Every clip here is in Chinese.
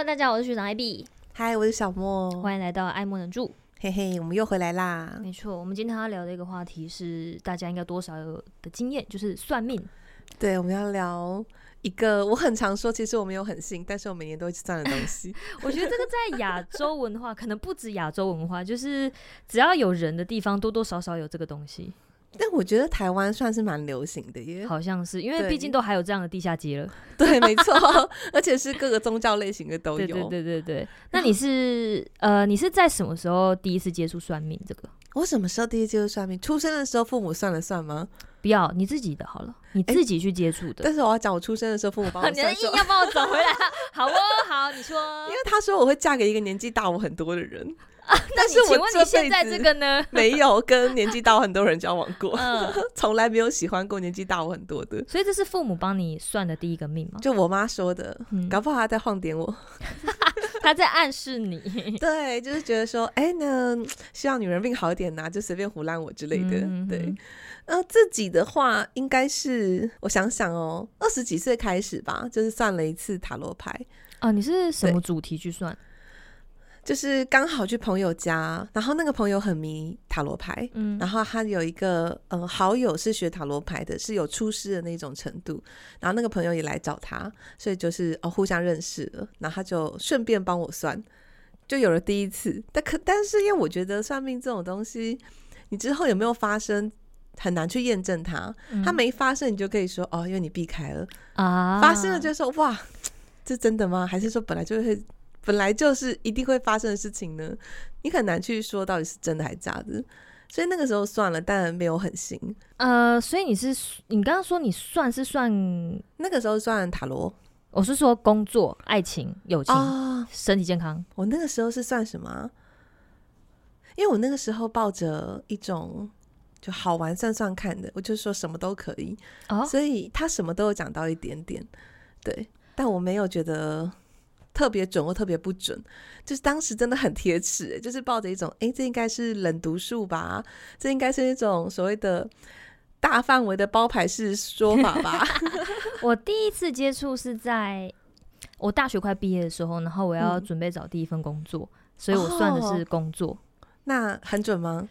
Hello，大家好，我是学长艾比。嗨，我是小莫。欢迎来到爱莫能助。嘿嘿，我们又回来啦。没错，我们今天要聊的一个话题是大家应该多少有的经验，就是算命。对，我们要聊一个我很常说，其实我没有很信，但是我每年都会去算的东西。我觉得这个在亚洲文化，可能不止亚洲文化，就是只要有人的地方，多多少少有这个东西。但我觉得台湾算是蛮流行的耶，好像是因为毕竟都还有这样的地下街了。对，没错，而且是各个宗教类型的都有。对对对。那你是呃，你是在什么时候第一次接触算命这个？我什么时候第一次接触算命？出生的时候父母算了算吗？不要，你自己的好了，你自己去接触的。但是我要讲我出生的时候父母帮我 算，你硬要帮我找回来。好哦，好，你说。因为他说我会嫁给一个年纪大我很多的人。但是，请问你现在这个呢？没有跟年纪大我很多人交往过，从来没有喜欢过年纪大我很多的。所以这是父母帮你算的第一个命吗？就我妈说的，搞不好她在晃点我，她在暗示你。对，就是觉得说，哎，那希望女人命好一点呐，就随便胡烂我之类的。对，呃，自己的话应该是我想想哦，二十几岁开始吧，就是算了一次塔罗牌。啊，你是什么主题去算？就是刚好去朋友家，然后那个朋友很迷塔罗牌，嗯，然后他有一个嗯好友是学塔罗牌的，是有出师的那种程度，然后那个朋友也来找他，所以就是哦互相认识了，然后他就顺便帮我算，就有了第一次。但可但是因为我觉得算命这种东西，你之后有没有发生很难去验证它，它没发生你就可以说哦，因为你避开了啊，发生了就说哇，这真的吗？还是说本来就会？本来就是一定会发生的事情呢，你很难去说到底是真的还是假的，所以那个时候算了，但没有很行。呃，所以你是你刚刚说你算是算那个时候算塔罗，我是说工作、爱情、友情、哦、身体健康。我那个时候是算什么？因为我那个时候抱着一种就好玩算算看的，我就说什么都可以，哦、所以他什么都有讲到一点点，对，但我没有觉得。特别准或特别不准，就是当时真的很铁齿，就是抱着一种，哎、欸，这应该是冷读术吧？这应该是一种所谓的大范围的包牌式说法吧？我第一次接触是在我大学快毕业的时候，然后我要准备找第一份工作，嗯、所以我算的是工作。哦、那很准吗？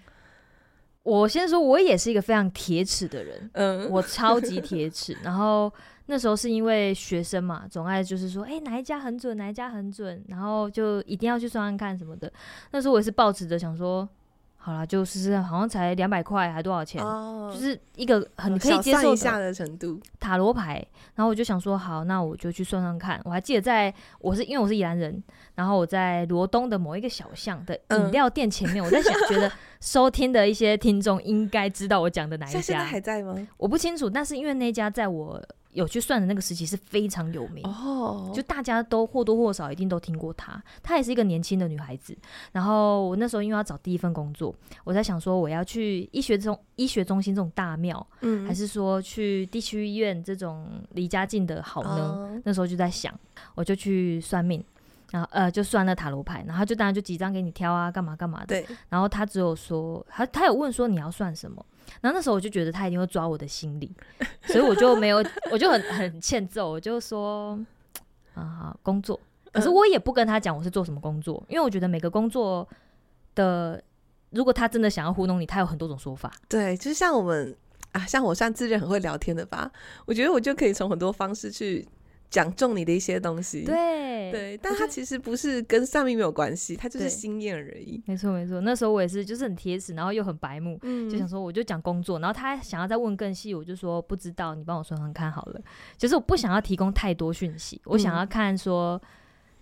我先说，我也是一个非常铁齿的人，嗯，我超级铁齿，然后。那时候是因为学生嘛，总爱就是说，哎、欸，哪一家很准，哪一家很准，然后就一定要去算算看什么的。那时候我也是抱持着想说，好啦，就试试，好像才两百块，还多少钱，哦、就是一个很可以接受的程度。塔罗牌，然后我就想说，好，那我就去算算看。我还记得在，我是因为我是宜兰人，然后我在罗东的某一个小巷的饮料店前面，嗯、我在想，觉得收听的一些听众应该知道我讲的哪一家。现在还在吗？我不清楚，但是因为那家在我。有去算的那个时期是非常有名哦，就大家都或多或少一定都听过她。她也是一个年轻的女孩子。然后我那时候因为要找第一份工作，我在想说我要去医学中医学中心这种大庙，嗯，还是说去地区医院这种离家近的好呢？哦、那时候就在想，我就去算命，然后呃就算了塔罗牌，然后就当然就几张给你挑啊，干嘛干嘛的。对。然后他只有说，他他有问说你要算什么？然后那时候我就觉得他一定会抓我的心理，所以我就没有，我就很很欠揍，我就说啊好工作，可是我也不跟他讲我是做什么工作，因为我觉得每个工作的，如果他真的想要糊弄你，他有很多种说法。对，就是像我们啊，像我算自认很会聊天的吧，我觉得我就可以从很多方式去。讲中你的一些东西，对对，但他其实不是跟上面没有关系，他就是心验而已。没错没错，那时候我也是，就是很贴实，然后又很白目，嗯、就想说我就讲工作，然后他想要再问更细，我就说不知道，你帮我算算看好了。就是我不想要提供太多讯息，嗯、我想要看说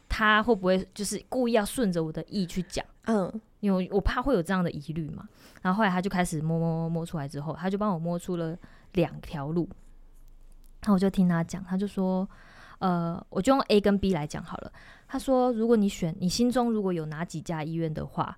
他会不会就是故意要顺着我的意去讲，嗯，因为我怕会有这样的疑虑嘛。然后后来他就开始摸摸摸摸出来之后，他就帮我摸出了两条路，然后我就听他讲，他就说。呃，我就用 A 跟 B 来讲好了。他说，如果你选，你心中如果有哪几家医院的话，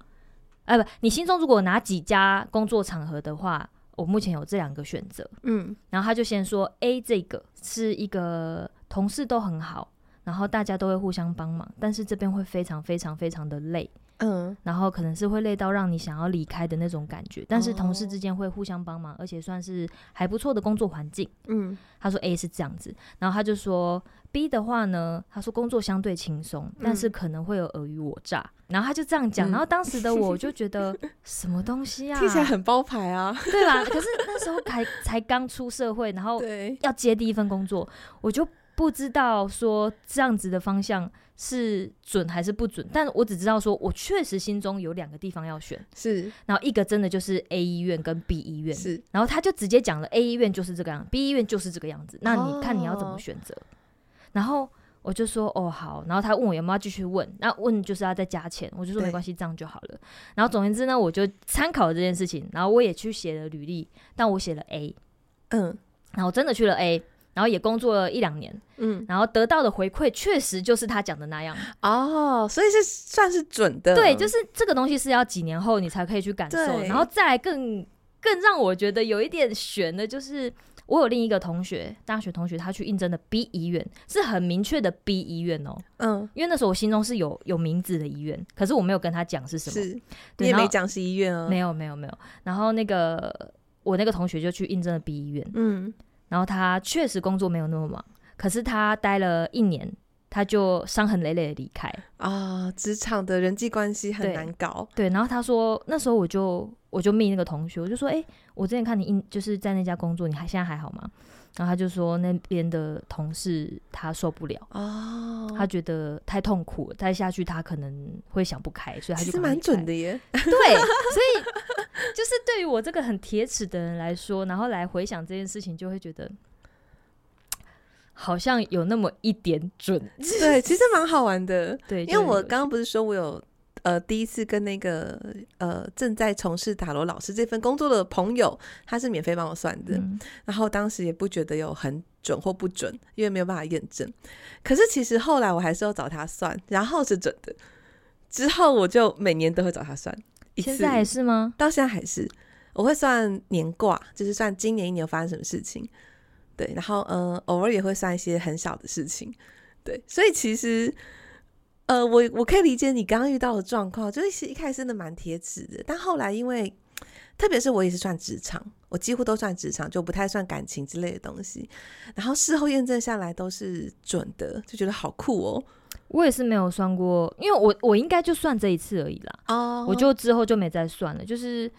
哎、呃，不，你心中如果有哪几家工作场合的话，我目前有这两个选择。嗯，然后他就先说 A 这个是一个同事都很好，然后大家都会互相帮忙，但是这边会非常非常非常的累。嗯，然后可能是会累到让你想要离开的那种感觉，但是同事之间会互相帮忙，而且算是还不错的工作环境。嗯，他说 A 是这样子，然后他就说 B 的话呢，他说工作相对轻松，但是可能会有尔虞我诈，然后他就这样讲，然后当时的我就觉 得什么东西啊，听起来很包牌啊，对吧？可是那时候才才刚出社会，然后 要接第一份工作，我就不知道说这样子的方向。是准还是不准？但我只知道说，我确实心中有两个地方要选，是，然后一个真的就是 A 医院跟 B 医院，是，然后他就直接讲了 A 医院就是这个样，B 医院就是这个样子，那你看你要怎么选择？哦、然后我就说哦好，然后他问我有没有要继续问，那问就是要再加钱，我就说没关系，这样就好了。然后总言之呢，我就参考了这件事情，然后我也去写了履历，但我写了 A，嗯，然后真的去了 A。然后也工作了一两年，嗯，然后得到的回馈确实就是他讲的那样。哦，所以是算是准的。对，就是这个东西是要几年后你才可以去感受，然后再来更更让我觉得有一点悬的，就是我有另一个同学，大学同学，他去应征的 B 医院是很明确的 B 医院哦，嗯，因为那时候我心中是有有名字的医院，可是我没有跟他讲是什么，是，你也没讲是医院哦，没有没有没有，然后那个我那个同学就去应征了 B 医院，嗯。然后他确实工作没有那么忙，可是他待了一年，他就伤痕累累的离开啊。职场的人际关系很难搞。对，对，然后他说那时候我就我就密那个同学，我就说，哎，我之前看你就是在那家工作，你还现在还好吗？然后他就说那边的同事他受不了哦，他觉得太痛苦了，再下去他可能会想不开，所以他就。是蛮准的耶。对，所以 就是对于我这个很铁齿的人来说，然后来回想这件事情，就会觉得 好像有那么一点准。对，其实蛮好玩的。对，因为我刚刚不是说我有。呃，第一次跟那个呃正在从事塔罗老师这份工作的朋友，他是免费帮我算的，嗯，然后当时也不觉得有很准或不准，因为没有办法验证。可是其实后来我还是要找他算，然后是准的。之后我就每年都会找他算一次。现在还是吗？到现在还是，我会算年卦，就是算今年一年发生什么事情。对，然后呃，偶尔也会算一些很小的事情。对，所以其实。呃，我我可以理解你刚刚遇到的状况，就是一开始真的蛮铁齿的，但后来因为，特别是我也是算职场，我几乎都算职场，就不太算感情之类的东西，然后事后验证下来都是准的，就觉得好酷哦。我也是没有算过，因为我我应该就算这一次而已啦，哦，我就之后就没再算了，就是，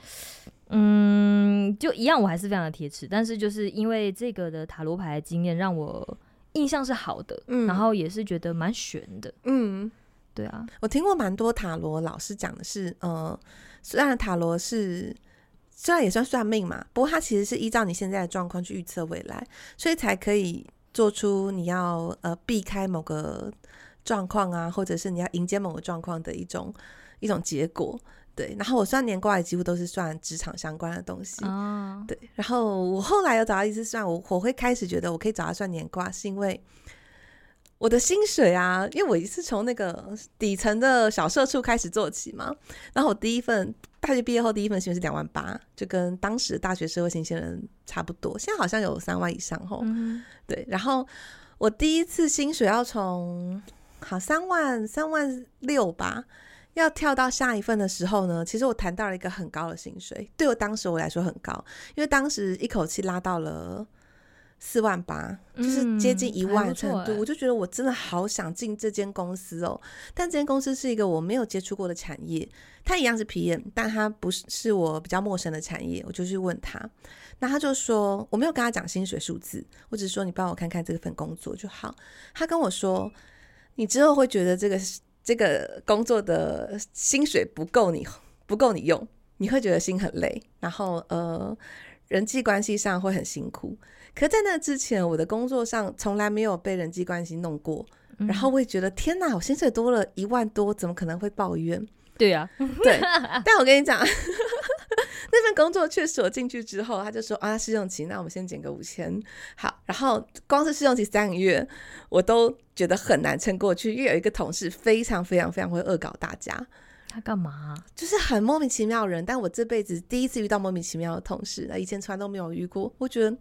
嗯，就一样，我还是非常的铁齿，但是就是因为这个的塔罗牌的经验让我印象是好的，嗯，然后也是觉得蛮悬的，嗯。对啊，我听过蛮多塔罗老师讲的是，呃，虽然塔罗是虽然也算算命嘛，不过它其实是依照你现在的状况去预测未来，所以才可以做出你要呃避开某个状况啊，或者是你要迎接某个状况的一种一种结果。对，然后我算年卦也几乎都是算职场相关的东西。哦，对，然后我后来有找到一次算，我我会开始觉得我可以找他算年卦，是因为。我的薪水啊，因为我是从那个底层的小社畜开始做起嘛，然后我第一份大学毕业后第一份薪水是两万八，就跟当时大学社会新鲜人差不多，现在好像有三万以上吼。嗯，对，然后我第一次薪水要从好三万三万六吧，要跳到下一份的时候呢，其实我谈到了一个很高的薪水，对我当时我来说很高，因为当时一口气拉到了。四万八，就是接近一万程度，我就觉得我真的好想进这间公司哦。但这间公司是一个我没有接触过的产业，它一样是 PM，但它不是是我比较陌生的产业。我就去问他，那他就说我没有跟他讲薪水数字，我只是说你帮我看看这份工作就好。他跟我说，你之后会觉得这个这个工作的薪水不够你不够你用，你会觉得心很累，然后呃人际关系上会很辛苦。可在那之前，我的工作上从来没有被人际关系弄过，嗯、然后我也觉得天哪，我薪水多了一万多，怎么可能会抱怨？对呀、啊，对。但我跟你讲，那份工作确实我进去之后，他就说啊，试用期，那我们先减个五千。好，然后光是试用期三个月，我都觉得很难撑过去，因为有一个同事非常非常非常会恶搞大家。他干嘛、啊？就是很莫名其妙的人，但我这辈子第一次遇到莫名其妙的同事，以前从来都没有遇过，我觉得。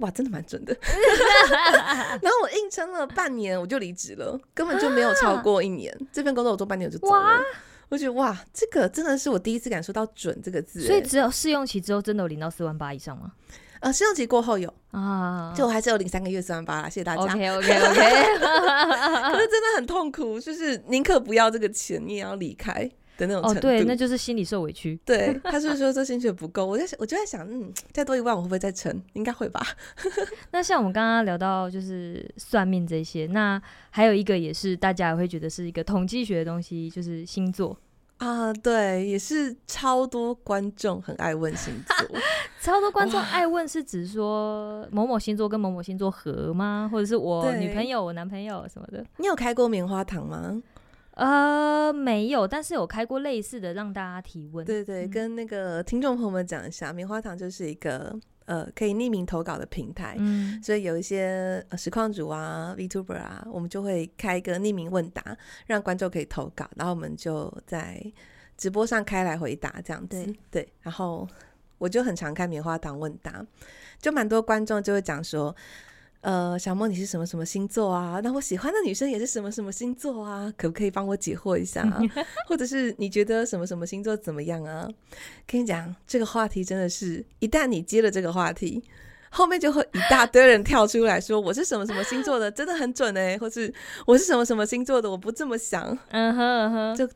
哇，真的蛮准的。然后我硬撑了半年，我就离职了，根本就没有超过一年。这份工作我做半年我就走了。哇我觉得哇，这个真的是我第一次感受到“准”这个字。所以只有试用期之后，真的有领到四万八以上吗？呃，试用期过后有啊，就我还是有领三个月四万八啦，谢谢大家。OK OK OK。可是真的很痛苦，就是宁可不要这个钱，你也要离开的那种程度。哦，对，那就是心里受委屈。对，他是不是说这薪水不够？我在想，我就在想，嗯，再多一万我会不会再撑？应该会吧。那像我们刚刚聊到就是算命这些，那还有一个也是大家也会觉得是一个统计学的东西，就是星座。啊，对，也是超多观众很爱问星座，超多观众爱问是指说某某星座跟某某星座合吗？或者是我女朋友、我男朋友什么的？你有开过棉花糖吗？呃，没有，但是有开过类似的让大家提问。对对，跟那个听众朋友们讲一下，棉花糖就是一个。呃，可以匿名投稿的平台，嗯，所以有一些呃实况主啊、VTuber 啊，我们就会开一个匿名问答，让观众可以投稿，然后我们就在直播上开来回答这样子，对，对，然后我就很常开棉花糖问答，就蛮多观众就会讲说。呃，小莫，你是什么什么星座啊？那我喜欢的女生也是什么什么星座啊？可不可以帮我解惑一下？啊 或者是你觉得什么什么星座怎么样啊？跟你讲，这个话题真的是，一旦你接了这个话题，后面就会一大堆人跳出来说我是什么什么星座的，真的很准哎、欸，或是我是什么什么星座的，我不这么想。嗯哼嗯哼，就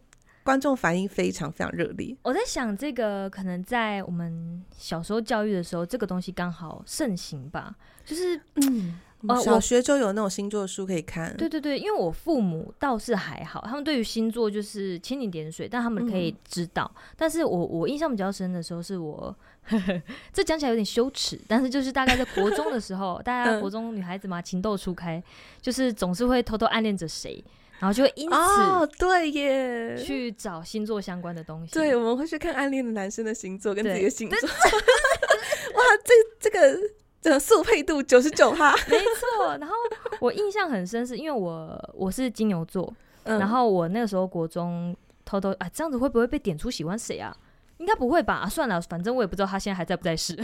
观众反应非常非常热烈。我在想，这个可能在我们小时候教育的时候，这个东西刚好盛行吧。就是嗯，呃，小学就有那种星座书可以看。对对对，因为我父母倒是还好，他们对于星座就是蜻蜓点水，但他们可以知道。嗯、但是我我印象比较深的时候，是我呵呵 这讲起来有点羞耻，但是就是大概在国中的时候，大家 国中女孩子嘛，情窦初开，就是总是会偷偷暗恋着谁，然后就会因此哦，对耶，去找星座相关的东西。对，我们会去看暗恋的男生的星座跟自己的星座。哇，这这个。这速配度九十九哈，没错。然后我印象很深，是因为我我是金牛座，嗯、然后我那个时候国中偷偷啊，这样子会不会被点出喜欢谁啊？应该不会吧？啊，算了，反正我也不知道他现在还在不在世。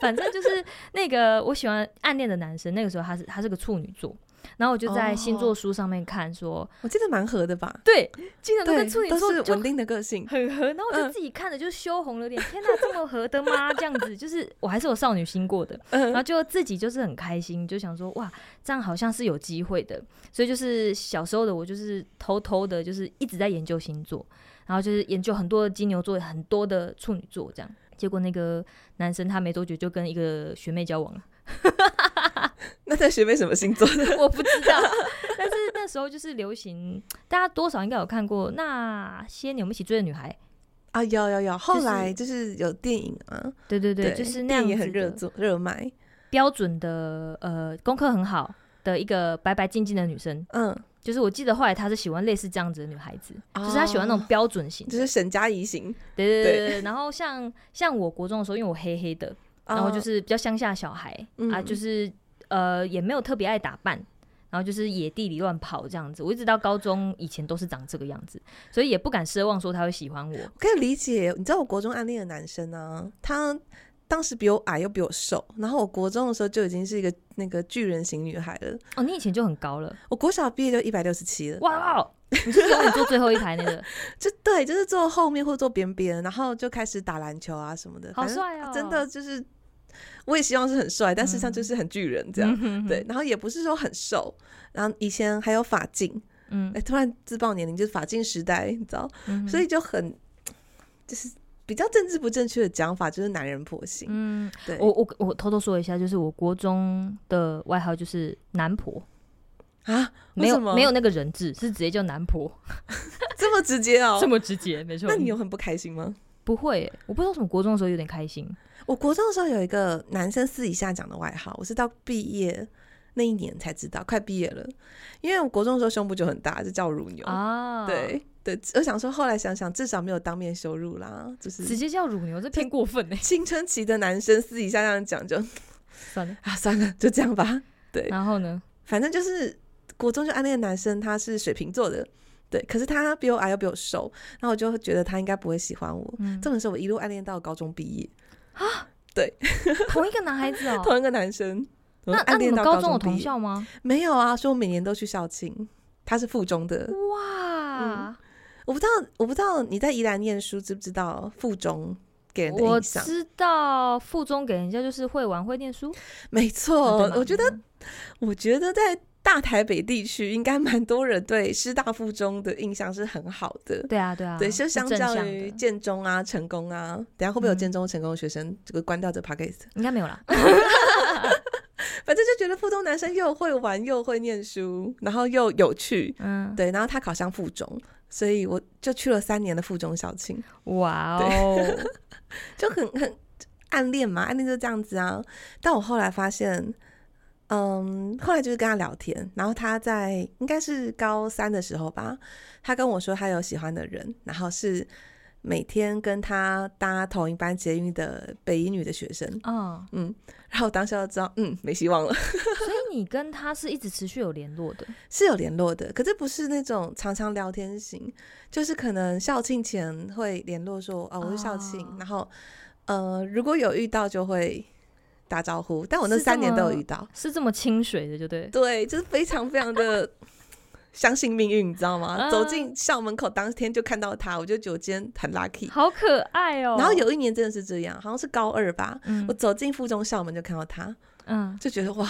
反正就是那个我喜欢暗恋的男生，那个时候他是他是个处女座。然后我就在星座书上面看说，说我记得蛮合的吧？对，金牛座跟处女座稳定的个性，很合。然后我就自己看着就羞红了脸，嗯、天哪，这么合的吗？这样子，就是我还是有少女心过的，嗯、然后就自己就是很开心，就想说哇，这样好像是有机会的。所以就是小时候的我，就是偷偷的，就是一直在研究星座，然后就是研究很多的金牛座，很多的处女座，这样。结果那个男生他没多久就跟一个学妹交往了。那在学妹什么星座的？我不知道，但是那时候就是流行，大家多少应该有看过那些年我们一起追的女孩。啊，有有有。后来就是有电影啊，对对对，就是那样也很热做热卖。标准的呃，功课很好的一个白白净净的女生，嗯，就是我记得后来她是喜欢类似这样子的女孩子，就是她喜欢那种标准型，就是沈佳宜型。对对对对，然后像像我国中的时候，因为我黑黑的。然后就是比较乡下小孩、嗯、啊，就是呃也没有特别爱打扮，然后就是野地里乱跑这样子。我一直到高中以前都是长这个样子，所以也不敢奢望说他会喜欢我。我可以理解，你知道我国中暗恋的男生呢、啊，他当时比我矮又比我瘦，然后我国中的时候就已经是一个那个巨人型女孩了。哦，你以前就很高了，我国小毕业就一百六十七了。哇，你是说你坐最后一排那个？就对，就是坐后面或坐边边，然后就开始打篮球啊什么的。好帅哦，真的就是。我也希望是很帅，但事实上就是很巨人这样，嗯、对。然后也不是说很瘦，然后以前还有发镜，嗯，哎、欸，突然自爆年龄就是发镜时代，你知道，嗯、所以就很就是比较政治不正确的讲法，就是男人婆型。嗯，对。我我我偷偷说一下，就是我国中的外号就是男婆啊，没有没有那个人字，是直接叫男婆，这么直接哦，这么直接，没错。那你有很不开心吗？不会，我不知道为什么国中的时候有点开心。我国中的时候有一个男生私底下讲的外号，我是到毕业那一年才知道，快毕业了。因为我国中的时候胸部就很大，就叫乳牛啊。对对，我想说后来想想，至少没有当面羞辱啦，就是直接叫乳牛，这偏过分呢。青春期的男生私底下这样讲，就算了啊，算了，就这样吧。对，然后呢，反正就是国中就暗恋男生，他是水瓶座的。对，可是他比我矮又比我瘦，然后我就觉得他应该不会喜欢我。嗯，这种时候我一路暗恋到高中毕业啊，对，同一个男孩子哦，同一个男生。那那你们高中有同校吗？没有啊，所以我每年都去校庆。他是附中的哇、嗯，我不知道，我不知道你在宜兰念书，知不知道附中给人的印象？我知道附中给人家就是会玩会念书，没错、啊。我觉得，我觉得在大台北地区，应该蛮多人对师大附中的印象是很好的。对啊，对啊，对，就相较于建中啊、成功啊，等下会不会有建中、成功的学生这个关掉这 pocket，应该没有啦。反正就觉得附中男生又会玩又会念书，然后又有趣，嗯，对。然后他考上附中，所以我就去了三年的附中校庆。哇哦，就很很暗恋嘛，暗恋就这样子啊。但我后来发现，嗯，后来就是跟他聊天，然后他在应该是高三的时候吧，他跟我说他有喜欢的人，然后是。每天跟他搭同一班捷运的北一女的学生，哦，嗯，然后我当时就知道，嗯，没希望了。所以你跟他是一直持续有联络的，是有联络的，可是不是那种常常聊天型，就是可能校庆前会联络说，哦，我是校庆，哦，然后，呃，如果有遇到就会打招呼，但我那三年都有遇到，是这，么清水的，就对，对，就是非常非常的。相信命运，你知道吗？啊、走进校门口当天就看到他，我就觉得我今天很 lucky，好可爱哦。然后有一年真的是这样，好像是高二吧，嗯、我走进附中校门就看到他，嗯，就觉得哇。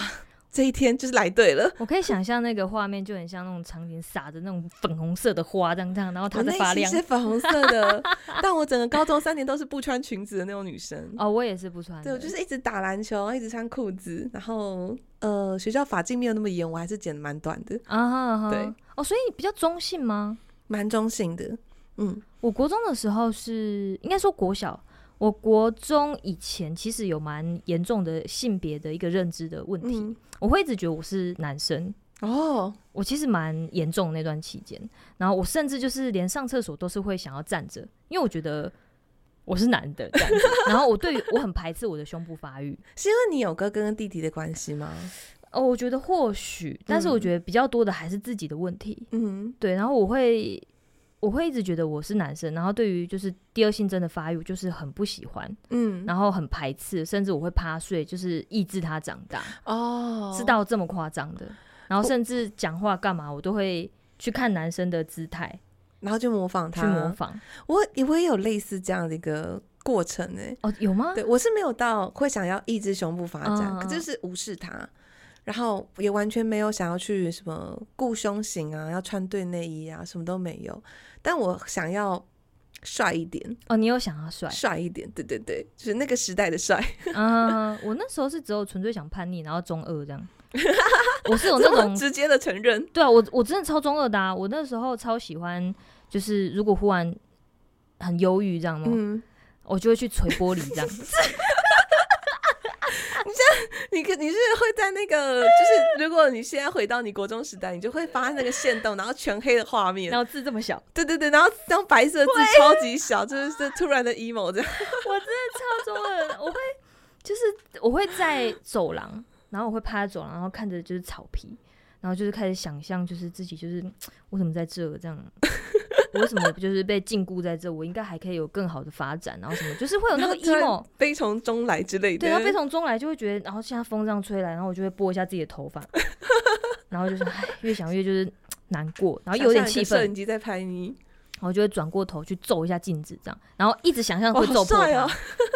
这一天就是来对了，我可以想象那个画面就很像那种场景，撒着那种粉红色的花，这样这样，然后它在发亮。是粉红色的，但我整个高中三年都是不穿裙子的那种女生。哦，我也是不穿。对，我就是一直打篮球，一直穿裤子，然后呃，学校发禁没有那么严，我还是剪得蛮短的。啊哈，啊哈，对。哦，所以比较中性吗？蛮中性的。嗯，我国中的时候是应该说国小。我国中以前其实有蛮严重的性别的一个认知的问题，嗯、我会一直觉得我是男生哦，我其实蛮严重的那段期间，然后我甚至就是连上厕所都是会想要站着，因为我觉得我是男的然后我对于我很排斥我的胸部发育，是因为你有哥哥跟弟弟的关系吗？哦，我觉得或许，但是我觉得比较多的还是自己的问题，嗯，对，然后我会。我会一直觉得我是男生，然后对于就是第二性征的发育，就是很不喜欢，嗯，然后很排斥，甚至我会趴睡，就是抑制他长大。哦，是到这么夸张的，然后甚至讲话干嘛，我都会去看男生的姿态，然后就模仿他，去模仿。我我也有类似这样的一个过程呢。哦，有吗？对，我是没有到会想要抑制胸部发展，哦、可就是无视他。然后也完全没有想要去什么顾胸型啊，要穿对内衣啊，什么都没有。但我想要帅一点哦，你有想要帅帅一点？对对对，就是那个时代的帅。嗯，我那时候是只有纯粹想叛逆，然后中二这样。我是有那种直接的承认。对啊，我我真的超中二的啊！我那时候超喜欢，就是如果忽然很忧郁这样吗？嗯，我就会去捶玻璃这样。你，你可你是会在那个，就是 如果你现在回到你国中时代，你就会发现那个线动，然后全黑的画面，然后字这么小，对对对，然后然后白色字超级小，就是突然的 emo 这样。我真的超中二，我会就是我会在走廊，然后我会趴在走廊，然后看着就是草皮，然后就是开始想象，就是自己就是 为什么在这这样。我为什么就是被禁锢在这？我应该还可以有更好的发展，然后什么，就是会有那个 emo 悲从中来之类的。对，然后悲从中来就会觉得，然后现在风这样吹来，然后我就会拨一下自己的头发，然后就是唉，越想越就是难过，然后又有点气愤。摄影机在拍你，然后就会转过头去揍一下镜子，这样，然后一直想象会揍破它。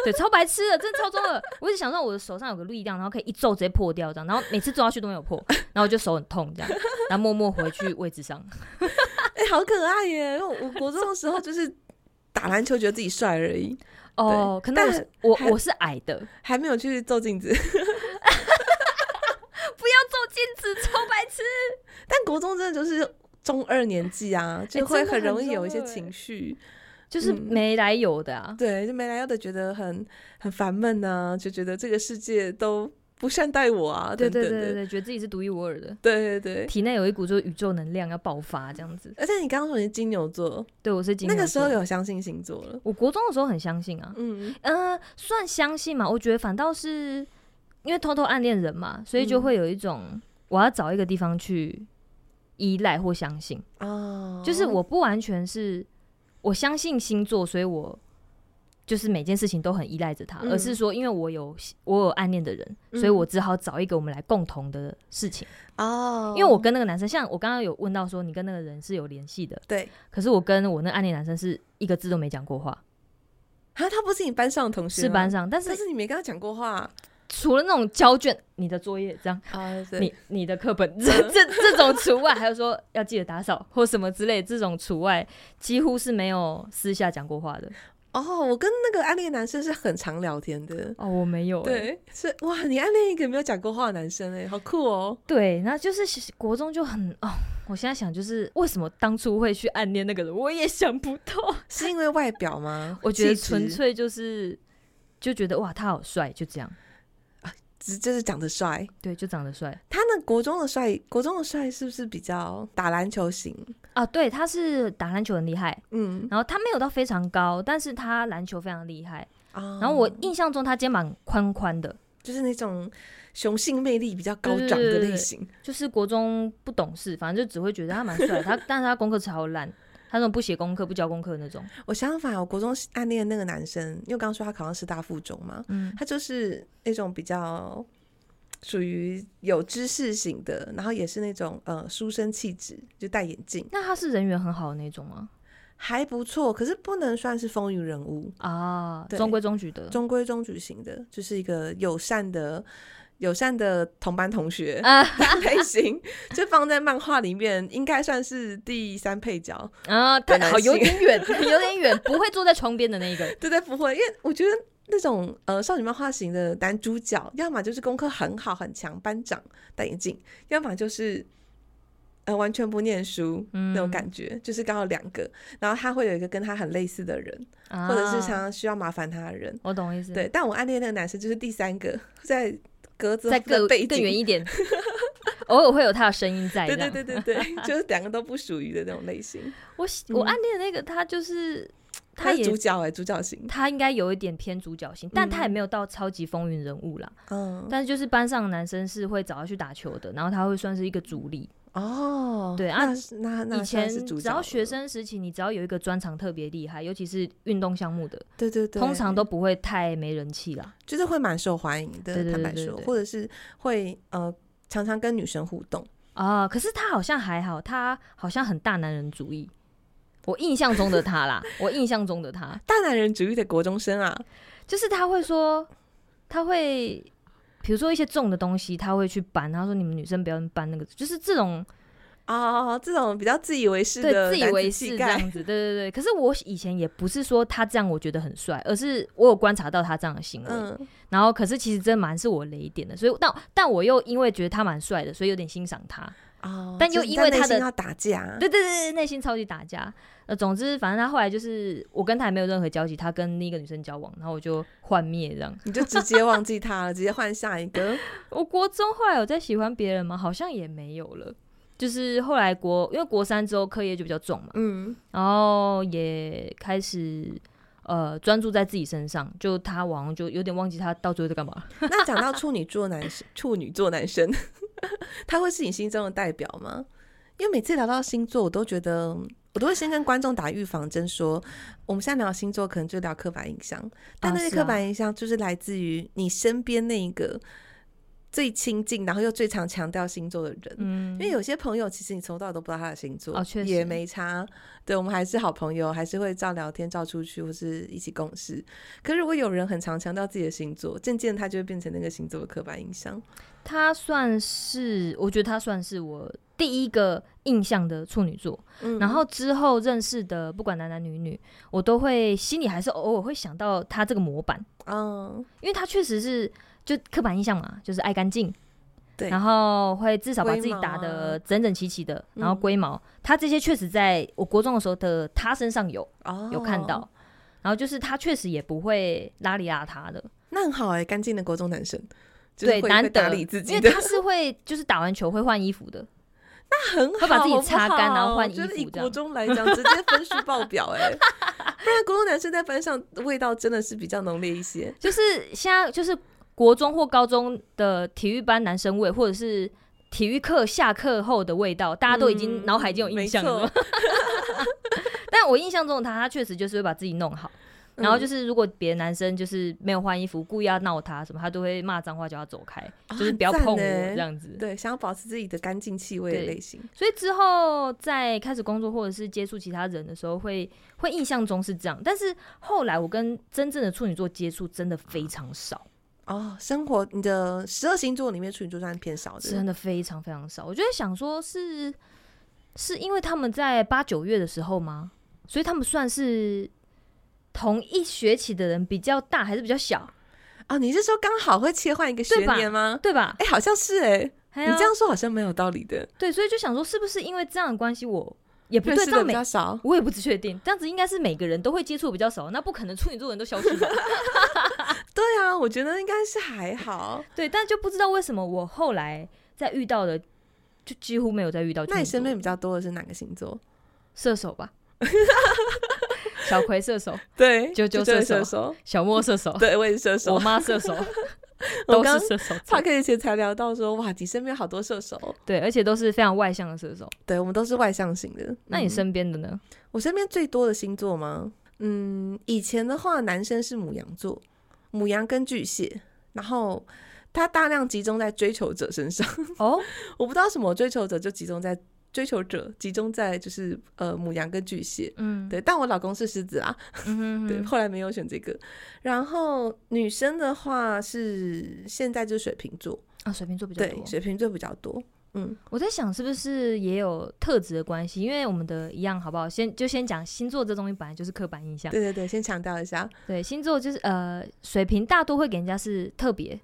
对，超白痴的，真的超中二。我一直想象我的手上有个力量，然后可以一揍直接破掉这样，然后每次揍下去都没有破，然后我就手很痛这样，然后默默回去位置上。哎、欸，好可爱耶！因为我国中的时候就是打篮球，觉得自己帅而已。哦，可能我我是矮的，还没有去照 镜子。不要照镜子，臭白痴！但国中真的就是中二年纪啊，就会很容易有一些情绪，就是没来由的啊。对，就没来由的觉得很很烦闷啊，就觉得这个世界都。不善待我啊！对对对对，对觉得自己是独一无二的。对对对，体内有一股就是宇宙能量要爆发这样子。而且你刚刚说你是金牛座，对，我是金牛座。那个时候有相信星座了？我国中的时候很相信啊，嗯呃，算相信嘛。我觉得反倒是因为偷偷暗恋人嘛，所以就会有一种我要找一个地方去依赖或相信哦。就是我不完全是我相信星座，所以我就是每件事情都很依赖着他，嗯、而是说，因为我有我有暗恋的人，嗯、所以我只好找一个我们来共同的事情哦。因为我跟那个男生，像我刚刚有问到说，你跟那个人是有联系的，对。可是我跟我那暗恋男生是一个字都没讲过话。啊，他不是你班上的同学？是班上，但是但是你没跟他讲过话。除了那种交卷、你的作业这样啊，你你的课本这这这种除外，还有说要记得打扫或什么之类这种除外，几乎是没有私下讲过话的。哦，我跟那个暗恋男生是很常聊天的。哦，我没有、欸。对，是哇，你暗恋一个没有讲过话的男生哎、欸，好酷哦。对，那就是国中就很哦，我现在想就是为什么当初会去暗恋那个人，我也想不透。是因为外表吗？我觉得纯粹就是就觉得哇，他好帅，就这样。只就是长得帅，对，就长得帅。他那国中的帅，国中的帅是不是比较打篮球型啊？对，他是打篮球很厉害，嗯，然后他没有到非常高，但是他篮球非常厉害啊。然后我印象中他肩膀宽宽的，就是那种雄性魅力比较高涨的类型。就是国中不懂事，反正就只会觉得他蛮帅。他 但是他功课超烂。他那种不写功课、不交功课那种。我相反，我国中暗恋的那个男生，因为刚刚说他考上师大附中嘛，嗯，他就是那种比较属于有知识型的，然后也是那种呃书生气质，就戴眼镜。那他是人缘很好的那种吗？还不错，可是不能算是风云人物啊，中规中矩的，中规中矩型的，就是一个友善的。友善的同班同学 类型，就放在漫画里面，应该算是第三配角啊。他好有点 远，有点远，不会坐在床边的那一个。对对，不会，因为我觉得那种呃少女漫画型的男主角，要么就是功课很好很强，班长戴眼镜，要么就是呃完全不念书、嗯、那种感觉，就是刚好两个。然后他会有一个跟他很类似的人，啊、或者是常常需要麻烦他的人。我懂意思。对，但我暗恋那个男生就是第三个在。格子再更更远一点，偶尔会有他的声音在。对对对对对，就是两个都不属于的那种类型。我我暗恋的那个他就是他也主角哎、欸，主角型，他应该有一点偏主角型，但他也没有到超级风云人物啦。嗯，但是就是班上的男生是会找他去打球的，然后他会算是一个主力。哦，对啊，那那以前只要学生时期，你只要有一个专长特别厉害，尤其是运动项目的，对对对，通常都不会太没人气啦，就是会蛮受欢迎的。坦白说，或者是会呃常常跟女生互动啊。可是他好像还好，他好像很大男人主义。我印象中的他啦，我印象中的他 大男人主义的国中生啊，就是他会说，他会。比如说一些重的东西，他会去搬。他说：“你们女生不要搬那个，就是这种哦，这种比较自以为是的，对，自以为是这样子。”对对对。可是我以前也不是说他这样我觉得很帅，而是我有观察到他这样的行为。嗯、然后，可是其实真蛮是我雷点的，所以但但我又因为觉得他蛮帅的，所以有点欣赏他。哦，但又因为他的要打架，对对对，内心超级打架。呃，总之，反正他后来就是我跟他也没有任何交集，他跟另一个女生交往，然后我就幻灭这样。你就直接忘记他了，直接换下一个。我国中后来有在喜欢别人吗？好像也没有了。就是后来国，因为国三之后课业就比较重嘛，嗯，然后也开始呃专注在自己身上。就他往往就有点忘记他到最后在干嘛。那讲到处女座男生，处女座男生，他会是你心中的代表吗？因为每次聊到星座，我都觉得。我都会先跟观众打预防针，说我们现在聊星座，可能就聊刻板印象，但那些刻板印象就是来自于你身边那一个最亲近，然后又最常强调星座的人。嗯，因为有些朋友其实你从头到尾都不知道他的星座，哦，确实也没差。对，我们还是好朋友，还是会照聊天、照出去，或是一起共事。可是如果有人很常强调自己的星座，渐渐他就会变成那个星座的刻板印象。他算是，我觉得他算是我第一个印象的处女座。嗯，然后之后认识的，不管男男女女，我都会心里还是偶尔会想到他这个模板。嗯，因为他确实是就刻板印象嘛，就是爱干净，对，然后会至少把自己打的整整齐齐的，然后龟毛。他这些确实在我国中的时候的他身上有有看到，然后就是他确实也不会邋里邋遢的，那很好哎，干净的国中男生。对，难得理自己，因为他是会就是打完球会换衣服的，那很好，会把自己擦干然后换衣服。就是以国中来讲，直接分数爆表哎，不然国中男生在班上味道真的是比较浓烈一些。就是现在就是国中或高中的体育班男生味，或者是体育课下课后的味道，大家都已经脑海已经有印象了。但我印象中的他，他确实就是会把自己弄好。然后就是如果别的男生就是没有换衣服，故意要闹他什么，他都会骂脏话叫他走开，哦、就是不要碰我这样子。对，想要保持自己的干净气味的类型。所以之后在开始工作或者是接触其他人的时候会，会会印象中是这样，但是后来我跟真正的处女座接触真的非常少。哦，生活你的十二星座里面处女座算偏少的，真的非常非常少。我就在想说是，是是因为他们在八九月的时候吗？所以他们算是同一学期的人比较大还是比较小？哦，你是说刚好会切换一个学年吗？对吧？哎、欸，好像是哎、欸，你这样说好像没有道理的。对，所以就想说是不是因为这样的关系，我也不对，这样比较少，我也不确定。这样子应该是每个人都会接触比较少，那不可能处女座人都消失吧？对啊，我觉得应该是还好。对，但就不知道为什么我后来在遇到的，就几乎没有再遇到。那你身边比较多的是哪个星座？射手吧。小葵射手，对，啾啾射手，小莫射手，对，我也是射手，我妈射手，都是射手。他可以前才聊到说，哇，你身边好多射手，对，而且都是非常外向的射手。对，我们都是外向型的。那你身边的呢？我身边最多的星座吗？嗯，以前的话，男生是母羊座。母羊跟巨蟹，然后他大量集中在追求者身上哦，我不知道什么追求者就集中在追求者集中在就是呃母羊跟巨蟹，嗯，对，但我老公是狮子啊，嗯哼哼 对，后来没有选这个。然后女生的话是现在就是水瓶座啊，水瓶座比较多，对，水瓶座比较多。嗯，我在想是不是也有特质的关系，因为我们的一样好不好？先就先讲星座这东西本来就是刻板印象。对对对，先强调一下。对，星座就是呃，水瓶大多会给人家是特别，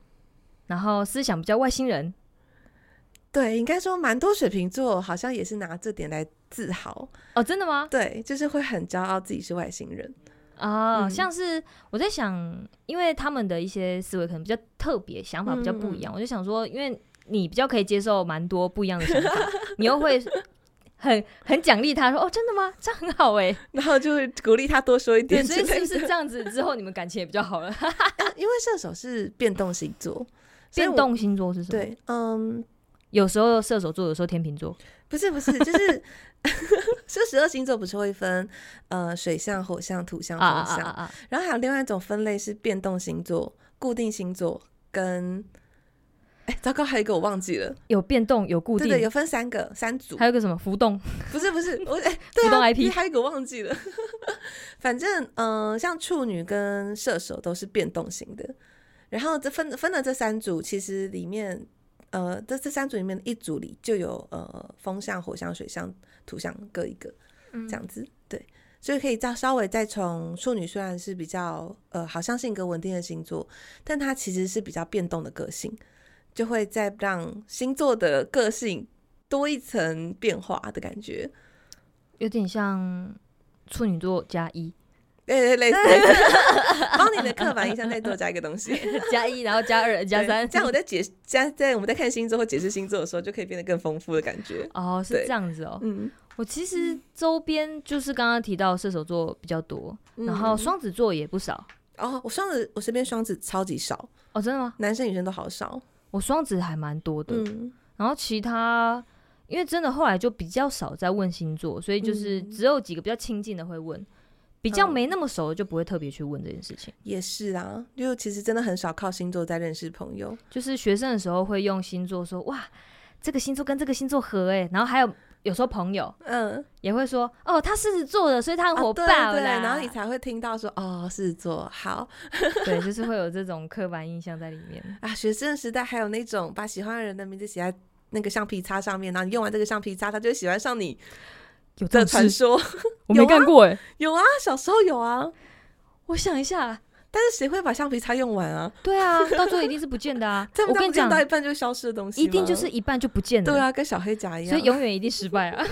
然后思想比较外星人。对，应该说蛮多水瓶座好像也是拿这点来自豪。哦，真的吗？对，就是会很骄傲自己是外星人。哦，嗯、像是我在想，因为他们的一些思维可能比较特别，想法比较不一样，嗯、我就想说，因为。你比较可以接受蛮多不一样的想法，你又会很很奖励他说哦，真的吗？这样很好哎，然后就会鼓励他多说一点。所以是不是这样子之后你们感情也比较好了？因为射手是变动星座，变动星座是什么？对，嗯，有时候射手座，有时候天秤座，不是不是，就是 这十二星座不是会分呃水象、火象、土象、风象，啊啊啊啊然后还有另外一种分类是变动星座、固定星座跟。哎，糟糕，还有一个我忘记了，有变动，有固定，对，对，有分三个三组，还有个什么浮动？不是不是，我哎，对啊，浮动 IP，还有一个忘记了。反正嗯、呃，像处女跟射手都是变动型的，然后这分分了这三组，其实里面呃，这这三组里面的一组里就有呃风象、火象、水象、土象各一个，这样子，嗯、对，所以可以再稍微再从处女虽然是比较呃好像性格稳定的星座，但它其实是比较变动的个性。就会再让星座的个性多一层变化的感觉，有点像处女座加一，对对，类似 帮你的刻板印象再多加一个东西，加一，然后加二，加三，这样我在解加在我们在看星座或解释星座的时候，就可以变得更丰富的感觉。哦，是这样子哦。嗯，我其实周边就是刚刚提到射手座比较多，然后双子座也不少。哦，我双子，我身边双子超级少。哦，真的吗？男生女生都好少。我双子还蛮多的，嗯、然后其他因为真的后来就比较少在问星座，所以就是只有几个比较亲近的会问，嗯、比较没那么熟的就不会特别去问这件事情。也是啊，就其实真的很少靠星座在认识朋友，就是学生的时候会用星座说哇，这个星座跟这个星座合哎，然后还有。有时候朋友嗯也会说哦，他狮子座的，所以他很火爆啦、啊、对，对，然后你才会听到说哦，狮子座好，对，就是会有这种刻板印象在里面啊。学生时代还有那种把喜欢的人的名字写在那个橡皮擦上面，然后你用完这个橡皮擦，他就会喜欢上你。有这传说？我没看过哎，有啊，小时候有啊。我想一下。但是谁会把橡皮擦用完啊？对啊，到最后一定是不见的啊！我跟你讲，到一半就消失的东西，一定就是一半就不见了。对啊，跟小黑夹一样，所以永远一定失败啊！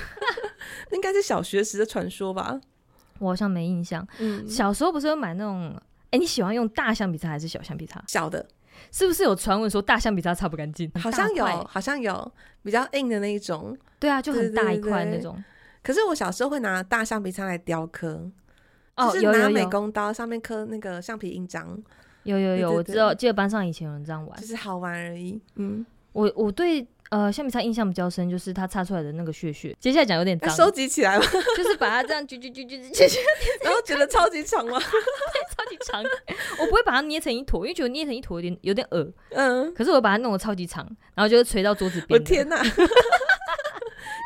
应该是小学时的传说吧？我好像没印象。嗯，小时候不是有买那种？哎，你喜欢用大橡皮擦还是小橡皮擦？小的，是不是有传闻说大橡皮擦擦不干净？好像有，好像有比较硬的那一种。对啊，就很大一块那种。可是我小时候会拿大橡皮擦来雕刻，就是拿美工刀上面刻那个橡皮印章。有有有，我知道，记得班上以前有人这样玩，就是好玩而已。嗯，我我对呃橡皮擦印象比较深，就是它擦出来的那个屑屑。接下来讲有点脏，收集起来了，就是把它这样揪揪揪揪揪，然后觉得超级长吗？对，长，我不会把它捏成一坨，因为觉得捏成一坨有点有点恶。嗯，可是我把它弄得超级长，然后就是垂到桌子边。我天哪！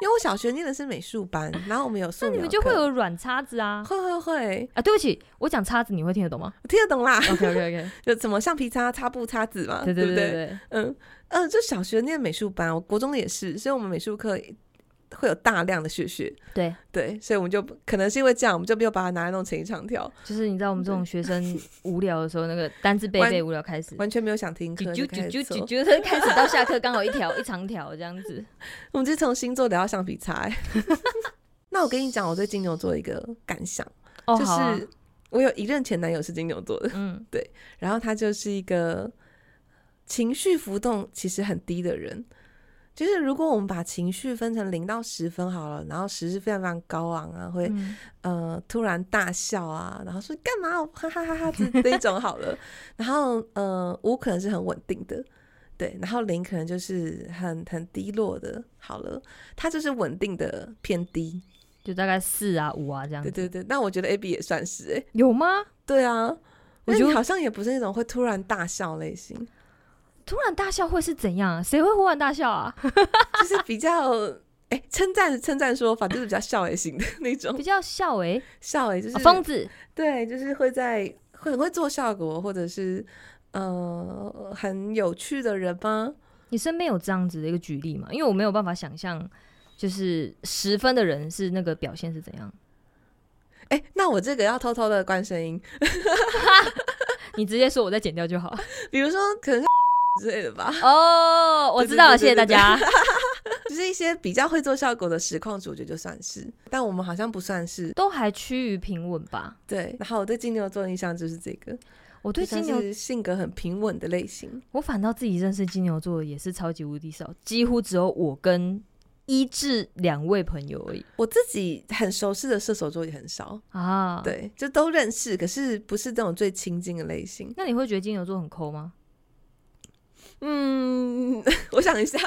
因为我小学念的是美术班，然后我们有素描课，那你们就会有软叉子啊？会会会啊！对不起，我讲叉子你会听得懂吗？我听得懂啦。OK OK OK，就什么橡皮擦、擦布、擦子嘛？对对对对，对，嗯嗯，就小学念美术班，我国中也是，所以我们美术课。会有大量的血血，对对，所以我们就可能是因为这样，我们就没有把它拿来弄成一长条。就是你知道，我们这种学生无聊的时候，那个 单字背背无聊开始，完全没有想听课，就就就就就开始到下课刚好一条一长条这样子。我们就从星座聊到橡皮擦。那我跟你讲，我对金牛座一个感想，哦、就是我有一任前男友是金牛座的，嗯，对，然后他就是一个情绪浮动其实很低的人。就是如果我们把情绪分成零到十分好了，然后十是非常非常高昂啊，会、嗯、呃突然大笑啊，然后说干嘛哈哈哈哈这这种好了，然后呃五可能是很稳定的，对，然后零可能就是很很低落的，好了，它就是稳定的偏低，就大概四啊五啊这样子。对对对，那我觉得 AB 也算是哎、欸，有吗？对啊，我觉得你好像也不是那种会突然大笑类型。突然大笑会是怎样？谁会忽然大笑啊？就是比较哎，称赞称赞说法，就是比较笑诶型的那种，比较笑诶，笑诶，就是疯子，对，就是会在会很会做效果，或者是呃很有趣的人吗？你身边有这样子的一个举例吗？因为我没有办法想象，就是十分的人是那个表现是怎样？哎，那我这个要偷偷的关声音，你直接说，我再剪掉就好。比如说，可能是。之类的吧。哦，我知道了，谢谢大家。就是一些比较会做效果的实况主角就算是，但我们好像不算是，都还趋于平稳吧。对，然后我对金牛座的印象就是这个，我对金牛性格很平稳的类型。我反倒自己认识金牛座也是超级无敌少，几乎只有我跟一至两位朋友而已。我自己很熟悉的射手座也很少啊，对，就都认识，可是不是这种最亲近的类型。那你会觉得金牛座很抠吗？嗯，我想一下，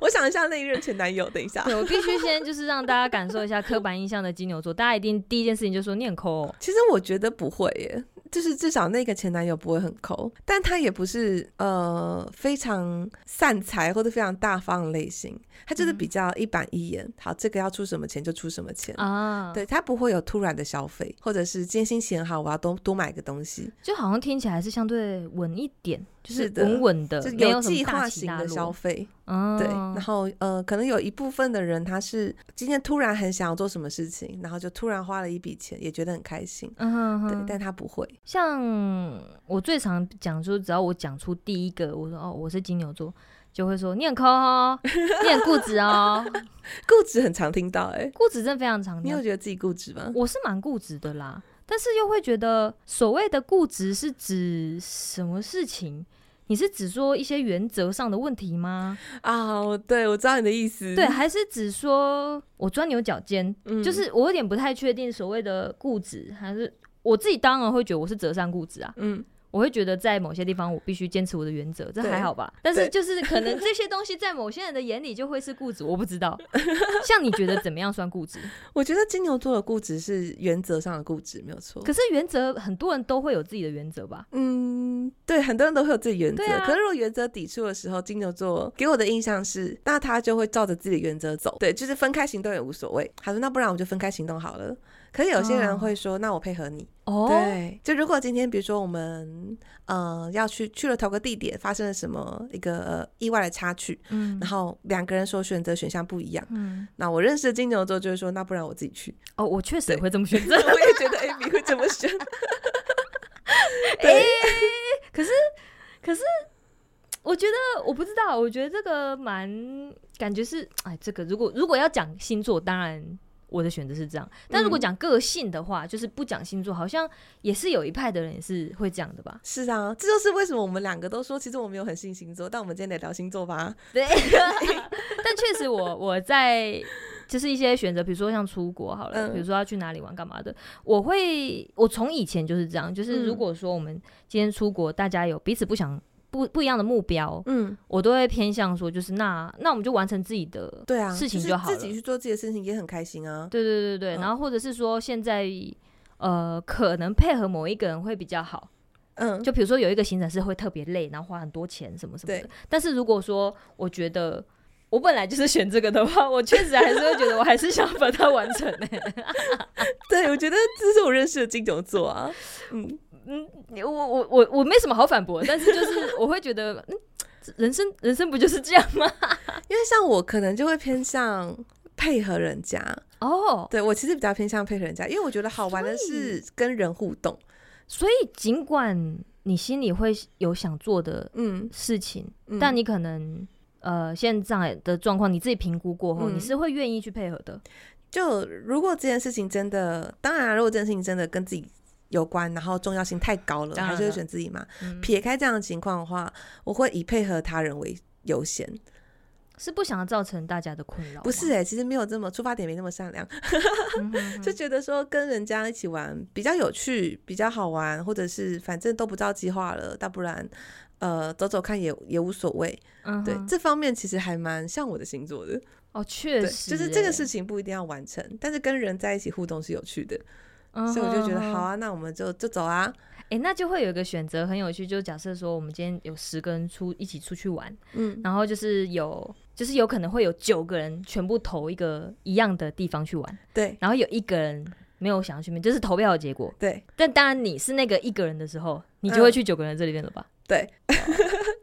我想一下那一任前男友。等一下，对，我必须先就是让大家感受一下刻板印象的金牛座，大家一定第一件事情就说你很抠哦。其实我觉得不会耶。就是至少那个前男友不会很抠，但他也不是呃非常散财或者非常大方的类型，他就是比较一板一眼。嗯、好，这个要出什么钱就出什么钱啊，对，他不会有突然的消费，或者是今天心情很好，我要多多买个东西，就好像听起来是相对稳一点，就是稳稳的，就是有计划型的消费。嗯，对，然后呃，可能有一部分的人他是今天突然很想要做什么事情，然后就突然花了一笔钱，也觉得很开心。嗯哼哼，对，但他不会。像我最常讲说，只要我讲出第一个，我说哦，我是金牛座，就会说你很抠哦，你很固执哦，固执很常听到，哎，固执真的非常常听。你有觉得自己固执吗？我是蛮固执的啦，但是又会觉得所谓的固执是指什么事情？你是只说一些原则上的问题吗？啊，对，我知道你的意思。对，还是只说我钻牛角尖？嗯，就是我有点不太确定所谓的固执，还是我自己当然会觉得我是折善固执啊。嗯。我会觉得在某些地方我必须坚持我的原则，这还好吧？但是就是可能这些东西在某些人的眼里就会是固执，我不知道。像你觉得怎么样算固执？我觉得金牛座的固执是原则上的固执，没有错。可是原则很多人都会有自己的原则吧？嗯，对，很多人都会有自己原则。啊、可是如果原则抵触的时候，金牛座给我的印象是，那他就会照着自己的原则走。对，就是分开行动也无所谓。他说，那不然我就分开行动好了。可是有些人会说，哦、那我配合你。哦，对，就如果今天比如说我们呃要去去了某个地点，发生了什么一个、呃、意外的插曲，嗯，然后两个人说选择选项不一样，嗯，那我认识的金牛座就会说，那不然我自己去。哦，我确实也会这么选择，我也觉得 AB 会这么选。对、欸，可是可是我觉得我不知道，我觉得这个蛮感觉是，哎，这个如果如果要讲星座，当然。我的选择是这样，但如果讲个性的话，嗯、就是不讲星座，好像也是有一派的人也是会这样的吧？是啊，这就是为什么我们两个都说，其实我没有很信星座，但我们今天得聊星座吧？对，但确实我我在就是一些选择，比如说像出国好了，嗯、比如说要去哪里玩干嘛的，我会我从以前就是这样，就是如果说我们今天出国，大家有彼此不想。不不一样的目标，嗯，我都会偏向说，就是那那我们就完成自己的对啊事情就好了，自己去做自己的事情也很开心啊。对对对对，然后或者是说现在呃，可能配合某一个人会比较好。嗯，就比如说有一个行程是会特别累，然后花很多钱什么什么的。但是如果说我觉得我本来就是选这个的话，我确实还是会觉得我还是想把它完成呢。对，我觉得这是我认识的金牛座啊。嗯嗯，我我我我没什么好反驳，但是就是我会觉得，嗯，人生人生不就是这样吗？因为像我可能就会偏向配合人家哦。对，我其实比较偏向配合人家，因为我觉得好玩的是跟人互动。所以，尽管你心里会有想做的嗯事情，但你可能呃现在的状况你自己评估过后，嗯、你是会愿意去配合的。就如果这件事情真的，当然，如果这件事情真的跟自己有关，然后重要性太高了，还是会选自己嘛。嗯、撇开这样的情况的话，我会以配合他人为优先。是不想要造成大家的困扰？不是哎、欸，其实没有这么出发点没那么善良，嗯、哼哼 就觉得说跟人家一起玩比较有趣，比较好玩，或者是反正都不照计划了，大不然呃走走看也也无所谓。嗯、对，这方面其实还蛮像我的星座的哦，确实，就是这个事情不一定要完成，但是跟人在一起互动是有趣的，嗯、所以我就觉得好啊，那我们就就走啊。哎、欸，那就会有一个选择很有趣，就假设说我们今天有十个人出一起出去玩，嗯，然后就是有，就是有可能会有九个人全部投一个一样的地方去玩，对，然后有一个人没有想要去，这、就是投票的结果，对。但当然你是那个一个人的时候，你就会去九个人这里边了吧？嗯、对。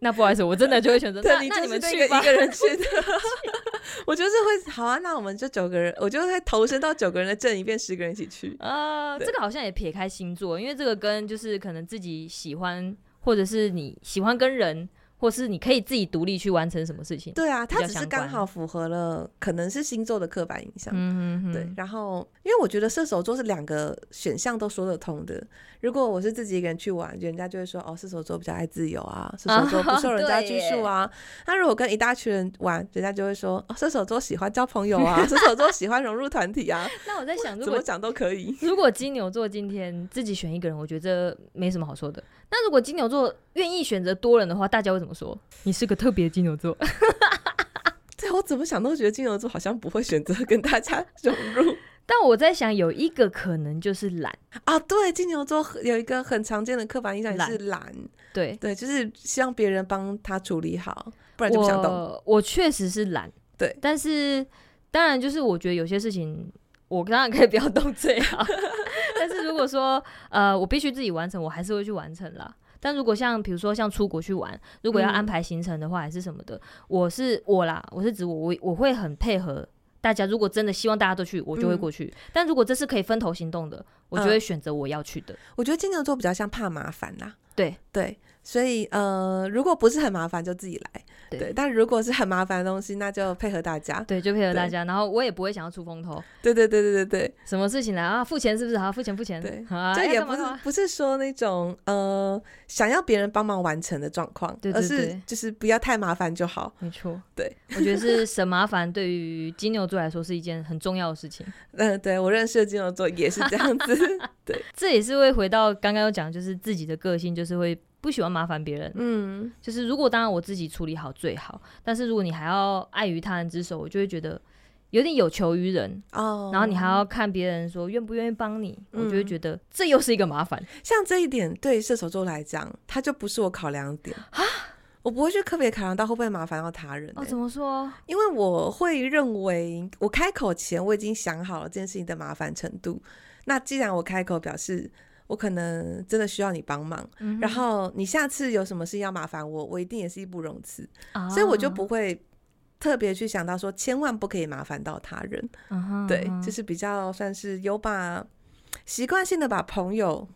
那不好意思，我真的就会选择那那你们去吧，一个人去的。我就是会好啊，那我们就九个人，我就会投身到九个人的阵营，变十个人一起去。呃，这个好像也撇开星座，因为这个跟就是可能自己喜欢，或者是你喜欢跟人。或是你可以自己独立去完成什么事情？对啊，它只是刚好符合了可能是星座的刻板印象。嗯哼哼对。然后，因为我觉得射手座是两个选项都说得通的。如果我是自己一个人去玩，人家就会说哦，射手座比较爱自由啊，射手座不 受人家拘束啊。那、啊、如果跟一大群人玩，人家就会说哦，射手座喜欢交朋友啊，射手座喜欢融入团体啊。那我在想，如果怎么讲都可以。如果金牛座今天自己选一个人，我觉得没什么好说的。那如果金牛座愿意选择多人的话，大家会怎么说？你是个特别金牛座。对，我怎么想都觉得金牛座好像不会选择跟大家融入。但我在想，有一个可能就是懒啊。对，金牛座有一个很常见的刻板印象是懒。对对，就是希望别人帮他处理好，不然就不想动。我我确实是懒，对。但是当然，就是我觉得有些事情，我当然可以不要动最好。但是如果说呃，我必须自己完成，我还是会去完成啦。但如果像比如说像出国去玩，如果要安排行程的话，还是什么的，嗯、我是我啦，我是指我我我会很配合大家。如果真的希望大家都去，我就会过去。嗯、但如果这是可以分头行动的，我就会选择我要去的。我觉得金牛座比较像怕麻烦啦，对对。所以，呃，如果不是很麻烦，就自己来。对，对，但如果是很麻烦的东西，那就配合大家。对，就配合大家。然后我也不会想要出风头。对对对对对对，什么事情来啊？付钱是不是？好，付钱付钱。对，啊，这也不是不是说那种呃想要别人帮忙完成的状况，对对对，而是就是不要太麻烦就好。没错，对，我觉得是省麻烦，对于金牛座来说是一件很重要的事情。嗯，对我认识的金牛座也是这样子。对，这也是会回到刚刚有讲，就是自己的个性，就是会。不喜欢麻烦别人，嗯，就是如果当然我自己处理好最好，但是如果你还要碍于他人之手，我就会觉得有点有求于人哦。然后你还要看别人说愿不愿意帮你，嗯、我就会觉得这又是一个麻烦。像这一点对射手座来讲，他就不是我考量点啊，我不会去特别考量到会不会麻烦到他人、欸。哦，怎么说？因为我会认为我开口前我已经想好了这件事情的麻烦程度。那既然我开口表示。我可能真的需要你帮忙，嗯、然后你下次有什么事要麻烦我，我一定也是义不容辞，哦、所以我就不会特别去想到说千万不可以麻烦到他人。对，就是比较算是有把习惯性的把朋友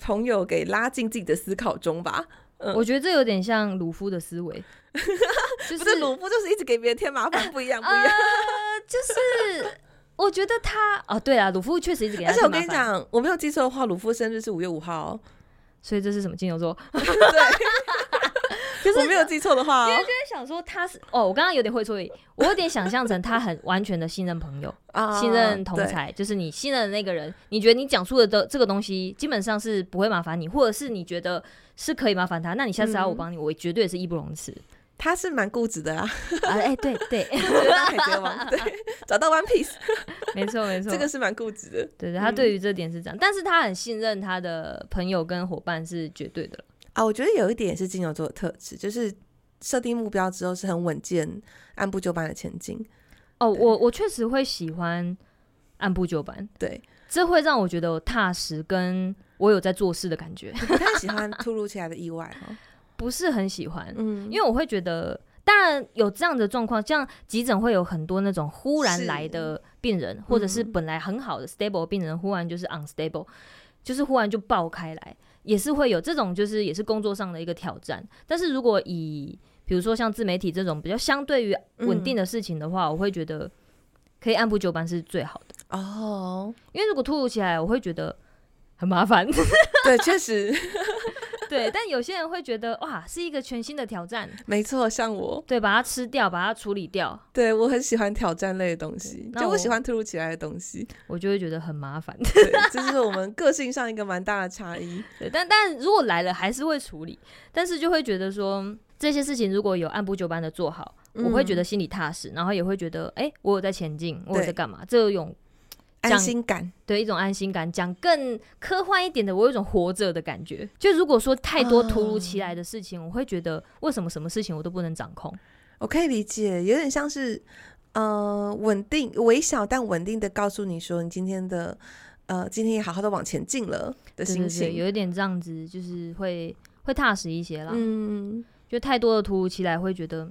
朋友给拉进自己的思考中吧。嗯、我觉得这有点像鲁夫的思维，就是、不是鲁夫就是一直给别人添麻烦，不一样，不一样，呃、就是。我觉得他哦，对啊，鲁夫确实一直给他。而且我跟你讲，我没有记错的话，鲁夫生日是五月五号，所以这是什么金牛座？对，可是我没有记错的话，因为就是想说他是哦，我刚刚有点会错意，我有点想象成他很完全的信任朋友啊，信任同才，就是你信任的那个人，你觉得你讲出的的这个东西基本上是不会麻烦你，或者是你觉得是可以麻烦他，那你下次要我帮你，我绝对是义不容辞。他是蛮固执的啊，哎、欸，对。对，海贼王，对，找到 One Piece，没错没错，这个是蛮固执的，对对，他对于这点是这样，嗯、但是他很信任他的朋友跟伙伴是绝对的啊。我觉得有一点也是金牛座的特质，就是设定目标之后是很稳健、按部就班的前进。哦，我我确实会喜欢按部就班，对，这会让我觉得我踏实，跟我有在做事的感觉。不太喜欢突如其来的意外哦。不是很喜欢，嗯，因为我会觉得，当然有这样的状况，像急诊会有很多那种忽然来的病人，或者是本来很好的 stable 病人，忽然就是 unstable，就是忽然就爆开来，也是会有这种，就是也是工作上的一个挑战。但是如果以比如说像自媒体这种比较相对于稳定的事情的话，我会觉得可以按部就班是最好的哦。因为如果突如其来，我会觉得很麻烦。对，确实。对，但有些人会觉得哇，是一个全新的挑战。没错，像我，对，把它吃掉，把它处理掉。对，我很喜欢挑战类的东西，就我喜欢突如其来的东西，我就会觉得很麻烦。对，这是我们个性上一个蛮大的差异。对，但但如果来了，还是会处理，但是就会觉得说这些事情如果有按部就班的做好，嗯、我会觉得心里踏实，然后也会觉得哎、欸，我有在前进，我有在干嘛，这种。安心感，对，一种安心感。讲更科幻一点的，我有一种活着的感觉。就如果说太多突如其来的事情，哦、我会觉得为什么什么事情我都不能掌控？我可以理解，有点像是呃稳定、微小但稳定的告诉你说，你今天的呃今天也好好的往前进了的心情，有一点这样子，就是会会踏实一些啦。嗯，就太多的突如其来，会觉得。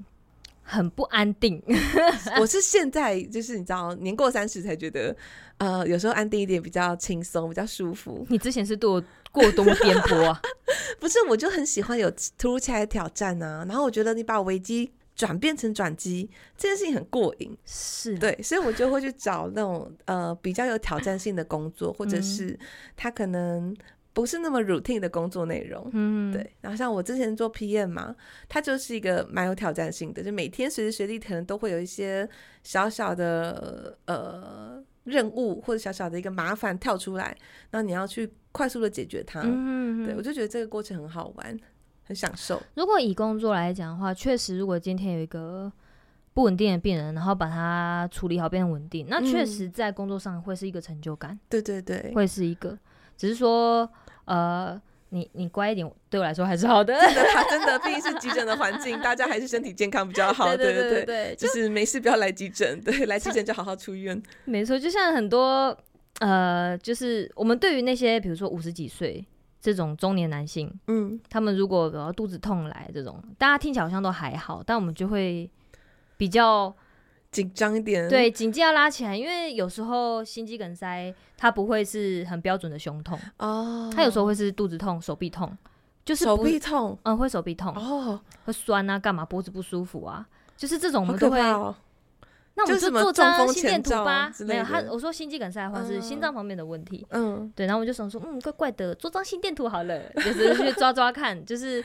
很不安定，我是现在就是你知道，年过三十才觉得，呃，有时候安定一点比较轻松，比较舒服。你之前是多过多颠簸啊？不是，我就很喜欢有突如其来的挑战啊。然后我觉得你把危机转变成转机，这件事情很过瘾。是对，所以我就会去找那种呃比较有挑战性的工作，或者是他可能。不是那么 routine 的工作内容，嗯，对。然后像我之前做 PM 嘛，它就是一个蛮有挑战性的，就每天随时随地可能都会有一些小小的呃任务或者小小的一个麻烦跳出来，那你要去快速的解决它。嗯，对，我就觉得这个过程很好玩，很享受。如果以工作来讲的话，确实，如果今天有一个不稳定的病人，然后把它处理好变成稳定，那确实在工作上会是一个成就感。对对对，会是一个，只是说。呃，你你乖一点，对我来说还是好的。真的，他真的，毕竟是急诊的环境，大家还是身体健康比较好。对对对对，就是没事不要来急诊，对，来急诊就好好出院。没错，就像很多呃，就是我们对于那些比如说五十几岁这种中年男性，嗯，他们如果有肚子痛来这种，大家听起来好像都还好，但我们就会比较。紧张一点，对，颈肌要拉起来，因为有时候心肌梗塞它不会是很标准的胸痛。哦，它有时候会是肚子痛、手臂痛，就是手臂痛，嗯，会手臂痛。哦，会酸啊，干嘛脖子不舒服啊，就是这种我们都会。哦、那我们就做张心电图吧，没有他，我说心肌梗塞的话是心脏方面的问题，嗯，对，然后我们就想说，嗯，怪怪的，做张心电图好了，就是去抓抓看，就是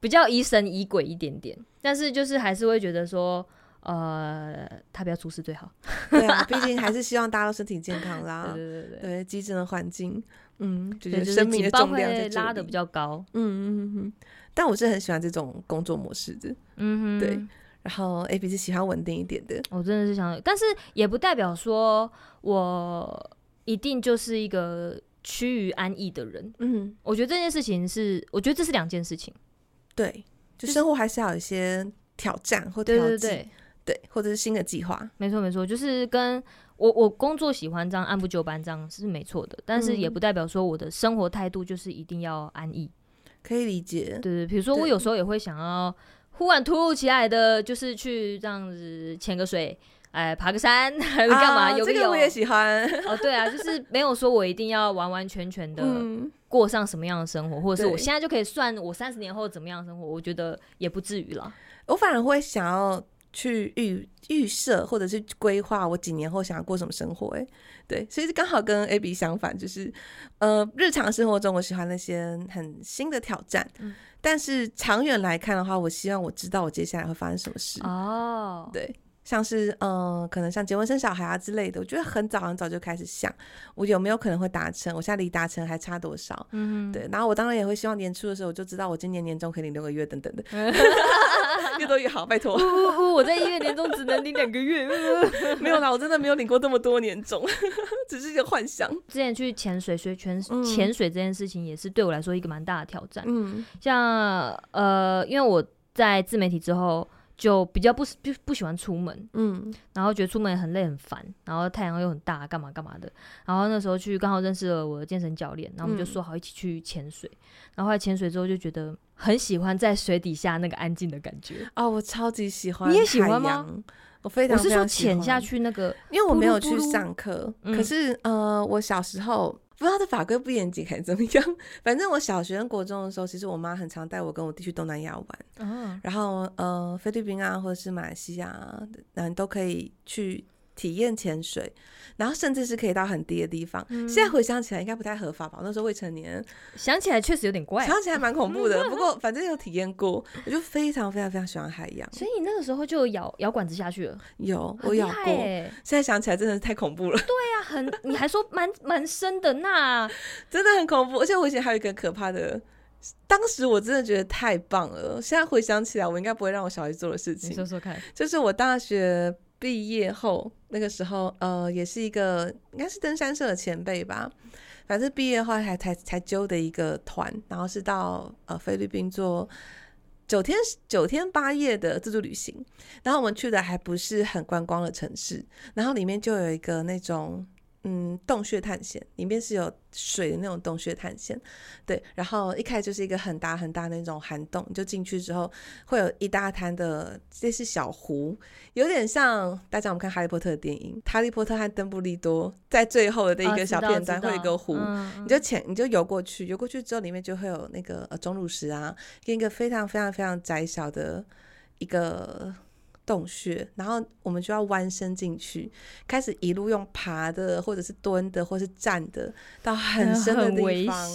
比较疑神疑鬼一点点，但是就是还是会觉得说。呃，他不要出事最好。对啊，毕竟还是希望大家都身体健康啦。对对对对，对急诊的环境，嗯，就是生命的重量在拉的比较高。嗯嗯嗯，但我是很喜欢这种工作模式的。嗯哼，对。然后 A B 是喜欢稳定一点的。我真的是想，但是也不代表说我一定就是一个趋于安逸的人。嗯，我觉得这件事情是，我觉得这是两件事情。对，就生活还是要有一些挑战或挑战。对对对。对，或者是新的计划，没错没错，就是跟我我工作喜欢这样按部就班这样是没错的，但是也不代表说我的生活态度就是一定要安逸，可以理解。对对，比如说我有时候也会想要忽然突如其来的，就是去这样子潜个水，哎，爬个山 还是干嘛？有、啊、这个我也喜欢。哦，对啊，就是没有说我一定要完完全全的过上什么样的生活，嗯、或者是我现在就可以算我三十年后怎么样的生活，我觉得也不至于了。我反而会想要。去预预设或者是规划我几年后想要过什么生活？诶，对，所以刚好跟 Abby 相反，就是呃，日常生活中我喜欢那些很新的挑战，嗯、但是长远来看的话，我希望我知道我接下来会发生什么事。哦，对，像是嗯、呃，可能像结婚生小孩啊之类的，我觉得很早很早就开始想，我有没有可能会达成？我现在离达成还差多少？嗯，对。然后我当然也会希望年初的时候我就知道我今年年终可以领六个月等等的，越多越好，拜托。我在一月年终只能领两个月，没有啦，我真的没有领过这么多年终，只是一个幻想。之前去潜水学潜潜水这件事情也是对我来说一个蛮大的挑战。嗯，像呃，因为我在自媒体之后。就比较不不不喜欢出门，嗯，然后觉得出门很累很烦，然后太阳又很大，干嘛干嘛的。然后那时候去刚好认识了我的健身教练，然后我们就说好一起去潜水。嗯、然后后来潜水之后就觉得很喜欢在水底下那个安静的感觉。哦，我超级喜欢。你也喜欢吗？我非常，非常喜欢。我是说潜下去那个，因为我没有去上课，嗯、可是呃，我小时候。不知道他的法规不严谨还是怎么样，反正我小学跟国中的时候，其实我妈很常带我跟我弟去东南亚玩，嗯、然后呃菲律宾啊或者是马来西亚，嗯都可以去。体验潜水，然后甚至是可以到很低的地方。嗯、现在回想起来，应该不太合法吧？那时候未成年，想起来确实有点怪，想起来蛮恐怖的。不过反正有体验过，我就非常非常非常喜欢海洋。所以你那个时候就咬咬管子下去了？有，我咬过。现在想起来真的是太恐怖了。对很，你还说蛮蛮深的那，真的很恐怖。而且我以前还有一个可怕的，当时我真的觉得太棒了。现在回想起来，我应该不会让我小孩做的事情。你说说看，就是我大学。毕业后那个时候，呃，也是一个应该是登山社的前辈吧。反正毕业后还才才揪的一个团，然后是到呃菲律宾做九天九天八夜的自助旅行。然后我们去的还不是很观光的城市，然后里面就有一个那种。嗯，洞穴探险里面是有水的那种洞穴探险，对。然后一开始就是一个很大很大的那种涵洞，就进去之后会有一大滩的，这是小湖，有点像大家我们看哈利波特的电影，哈利波特和邓布利多在最后的一个小片段会有一个湖，你就潜你就游过去，游过去之后里面就会有那个呃钟乳石啊，跟一个非常非常非常窄小的一个。洞穴，然后我们就要弯身进去，开始一路用爬的，或者是蹲的，或是站的，到很深的地方。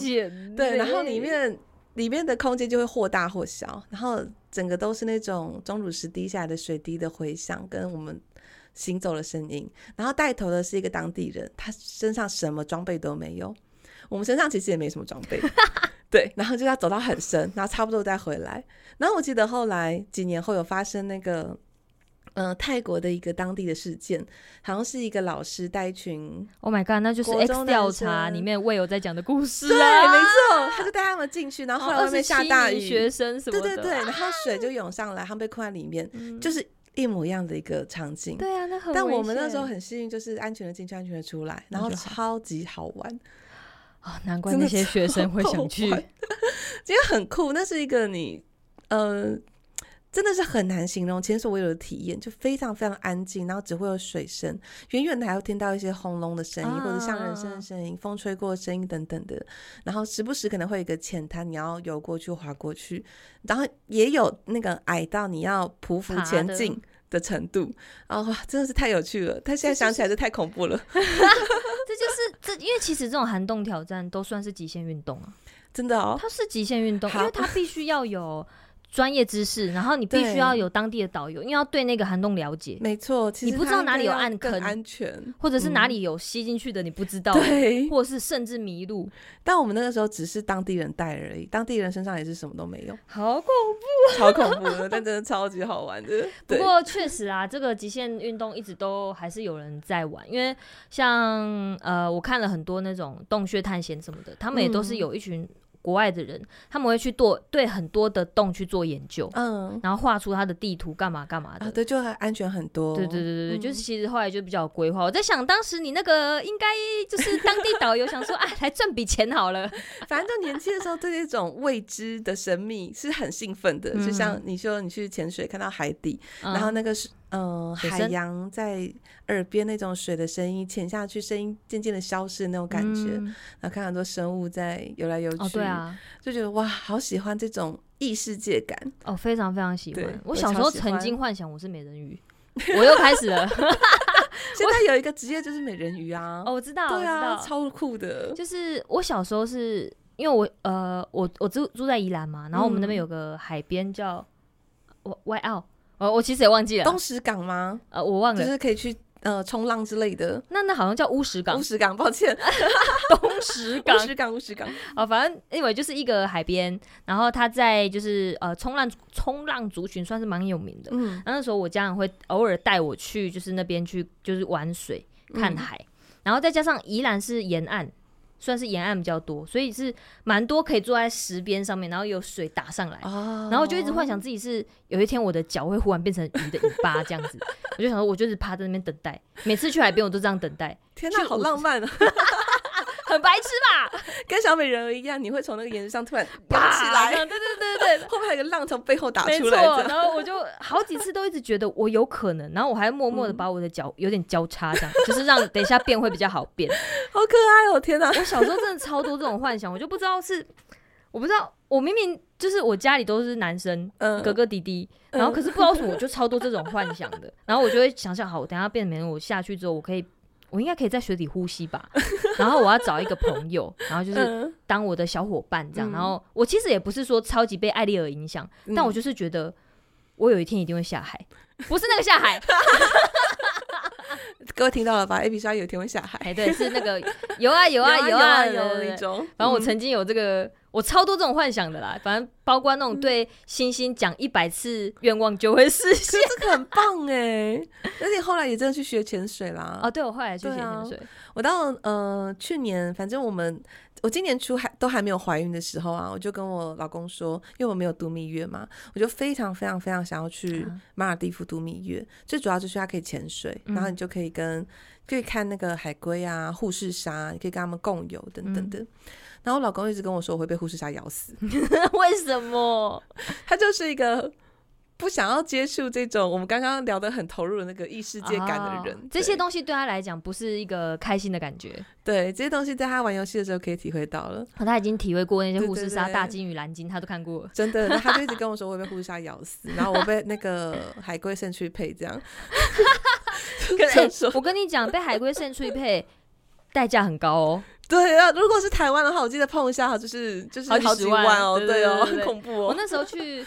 对，然后里面里面的空间就会或大或小，然后整个都是那种钟乳石滴下来的水滴的回响，跟我们行走的声音。然后带头的是一个当地人，他身上什么装备都没有，我们身上其实也没什么装备。对，然后就要走到很深，然后差不多再回来。然后我记得后来几年后有发生那个。嗯、呃，泰国的一个当地的事件，好像是一个老师带一群，Oh my god，那就是 X 调查里面魏有在讲的故事，啊，对，没错，他就带他们进去，然后后来外面下大雨，学生什么的，对对对，然后水就涌上来，他们被困在里面，嗯、就是一模一样的一个场景。对啊，那很，但我们那时候很幸运，就是安全的进去，安全的出来，然后超级好玩啊，难怪那些学生会想去，因为很酷，那是一个你，呃。真的是很难形容前所未有的体验，就非常非常安静，然后只会有水声，远远的还会听到一些轰隆的声音，啊、或者像人声的声音、风吹过的声音等等的。然后时不时可能会有一个浅滩，你要游过去、滑过去，然后也有那个矮到你要匍匐前进的程度。啊、哦，真的是太有趣了！他现在想起来就太恐怖了。这就是这，因为其实这种寒洞挑战都算是极限运动啊，真的哦，它是极限运动，因为它必须要有。专业知识，然后你必须要有当地的导游，因为要对那个涵洞了解。没错，其实你不知道哪里有暗坑，安全，或者是哪里有吸进去的，你不知道，或者是甚至迷路。但我们那个时候只是当地人带而已，当地人身上也是什么都没有，好恐怖，超恐怖的，但真的超级好玩的。不过确实啊，这个极限运动一直都还是有人在玩，因为像呃，我看了很多那种洞穴探险什么的，他们也都是有一群。国外的人，他们会去做对很多的洞去做研究，嗯，然后画出它的地图，干嘛干嘛的，啊、对，就很安全很多。对对对对，嗯、就是其实后来就比较有规划。我在想，当时你那个应该就是当地导游想说，哎，来赚笔钱好了。反正就年轻的时候对这种未知的神秘是很兴奋的，嗯、就像你说你去潜水看到海底，嗯、然后那个是。嗯、呃，海洋在耳边那种水的声音，潜下去声音渐渐的消失的那种感觉，嗯、然后看很多生物在游来游去，哦、对啊，就觉得哇，好喜欢这种异世界感哦，非常非常喜欢。我小时候曾经幻想我是美人鱼，我，又开始了。现在有一个职业就是美人鱼啊，哦，我知道，对啊，超酷的。就是我小时候是因为我呃，我我住住在宜兰嘛，然后我们那边有个海边叫外澳。哦，我其实也忘记了。东石港吗？呃，我忘了，就是可以去呃冲浪之类的。那那好像叫乌石港。乌石港，抱歉，东石港，乌石港，乌石港。哦，反正因为就是一个海边，然后他在就是呃冲浪冲浪族群算是蛮有名的。嗯，那那时候我家人会偶尔带我去，就是那边去就是玩水看海，嗯、然后再加上宜兰是沿岸。算是沿岸比较多，所以是蛮多可以坐在石边上面，然后有水打上来，哦、然后我就一直幻想自己是有一天我的脚会忽然变成鱼的尾巴这样子，我就想说，我就是趴在那边等待，每次去海边我都这样等待。天哪，好浪漫啊！很白痴吧，跟小美人儿一样，你会从那个岩石上突然爬起来，对对对对对，后面还有个浪从背后打出来，然后我就好几次都一直觉得我有可能，然后我还默默的把我的脚有点交叉，这样、嗯、就是让等一下变会比较好变，好可爱哦！天哪，我小时候真的超多这种幻想，我就不知道是，我不知道，我明明就是我家里都是男生，嗯，哥哥弟弟，然后可是不知道为什么我就超多这种幻想的，然后我就会想想，好，我等一下变美人，我下去之后我可以。我应该可以在水底呼吸吧，然后我要找一个朋友，然后就是当我的小伙伴这样。然后我其实也不是说超级被艾丽尔影响，但我就是觉得我有一天一定会下海，不是那个下海。各位听到了吧？A B 说有一天会下海，哎，对，是那个有啊有啊 有啊有那种。然后我曾经有这个。我超多这种幻想的啦，反正包括那种对星星讲一百次愿望就会实现，这个很棒哎！而且后来也真的去学潜水啦。哦，对，我后来去学潜水。啊、我到呃去年，反正我们我今年初还都还没有怀孕的时候啊，我就跟我老公说，因为我没有度蜜月嘛，我就非常非常非常想要去马尔地夫度蜜月。最主要就是它可以潜水，然后你就可以跟可以看那个海龟啊、护士鲨，你可以跟他们共游等等的。嗯然后我老公一直跟我说我会被护士鲨咬死，为什么？他就是一个不想要接触这种我们刚刚聊得很投入的那个异世界感的人。哦、这些东西对他来讲不是一个开心的感觉。对，这些东西在他玩游戏的时候可以体会到了。他已经体会过那些护士鲨、大金鱼、蓝鲸，他都看过了。真的，他就一直跟我说我会被护士鲨咬死，然后我被那个 海龟肾去配这样。可是 我跟你讲，被海龟肾去配代价很高哦。对啊，如果是台湾的话，我记得碰一下，就是就是好几万哦，对哦，很恐怖哦。我那时候去，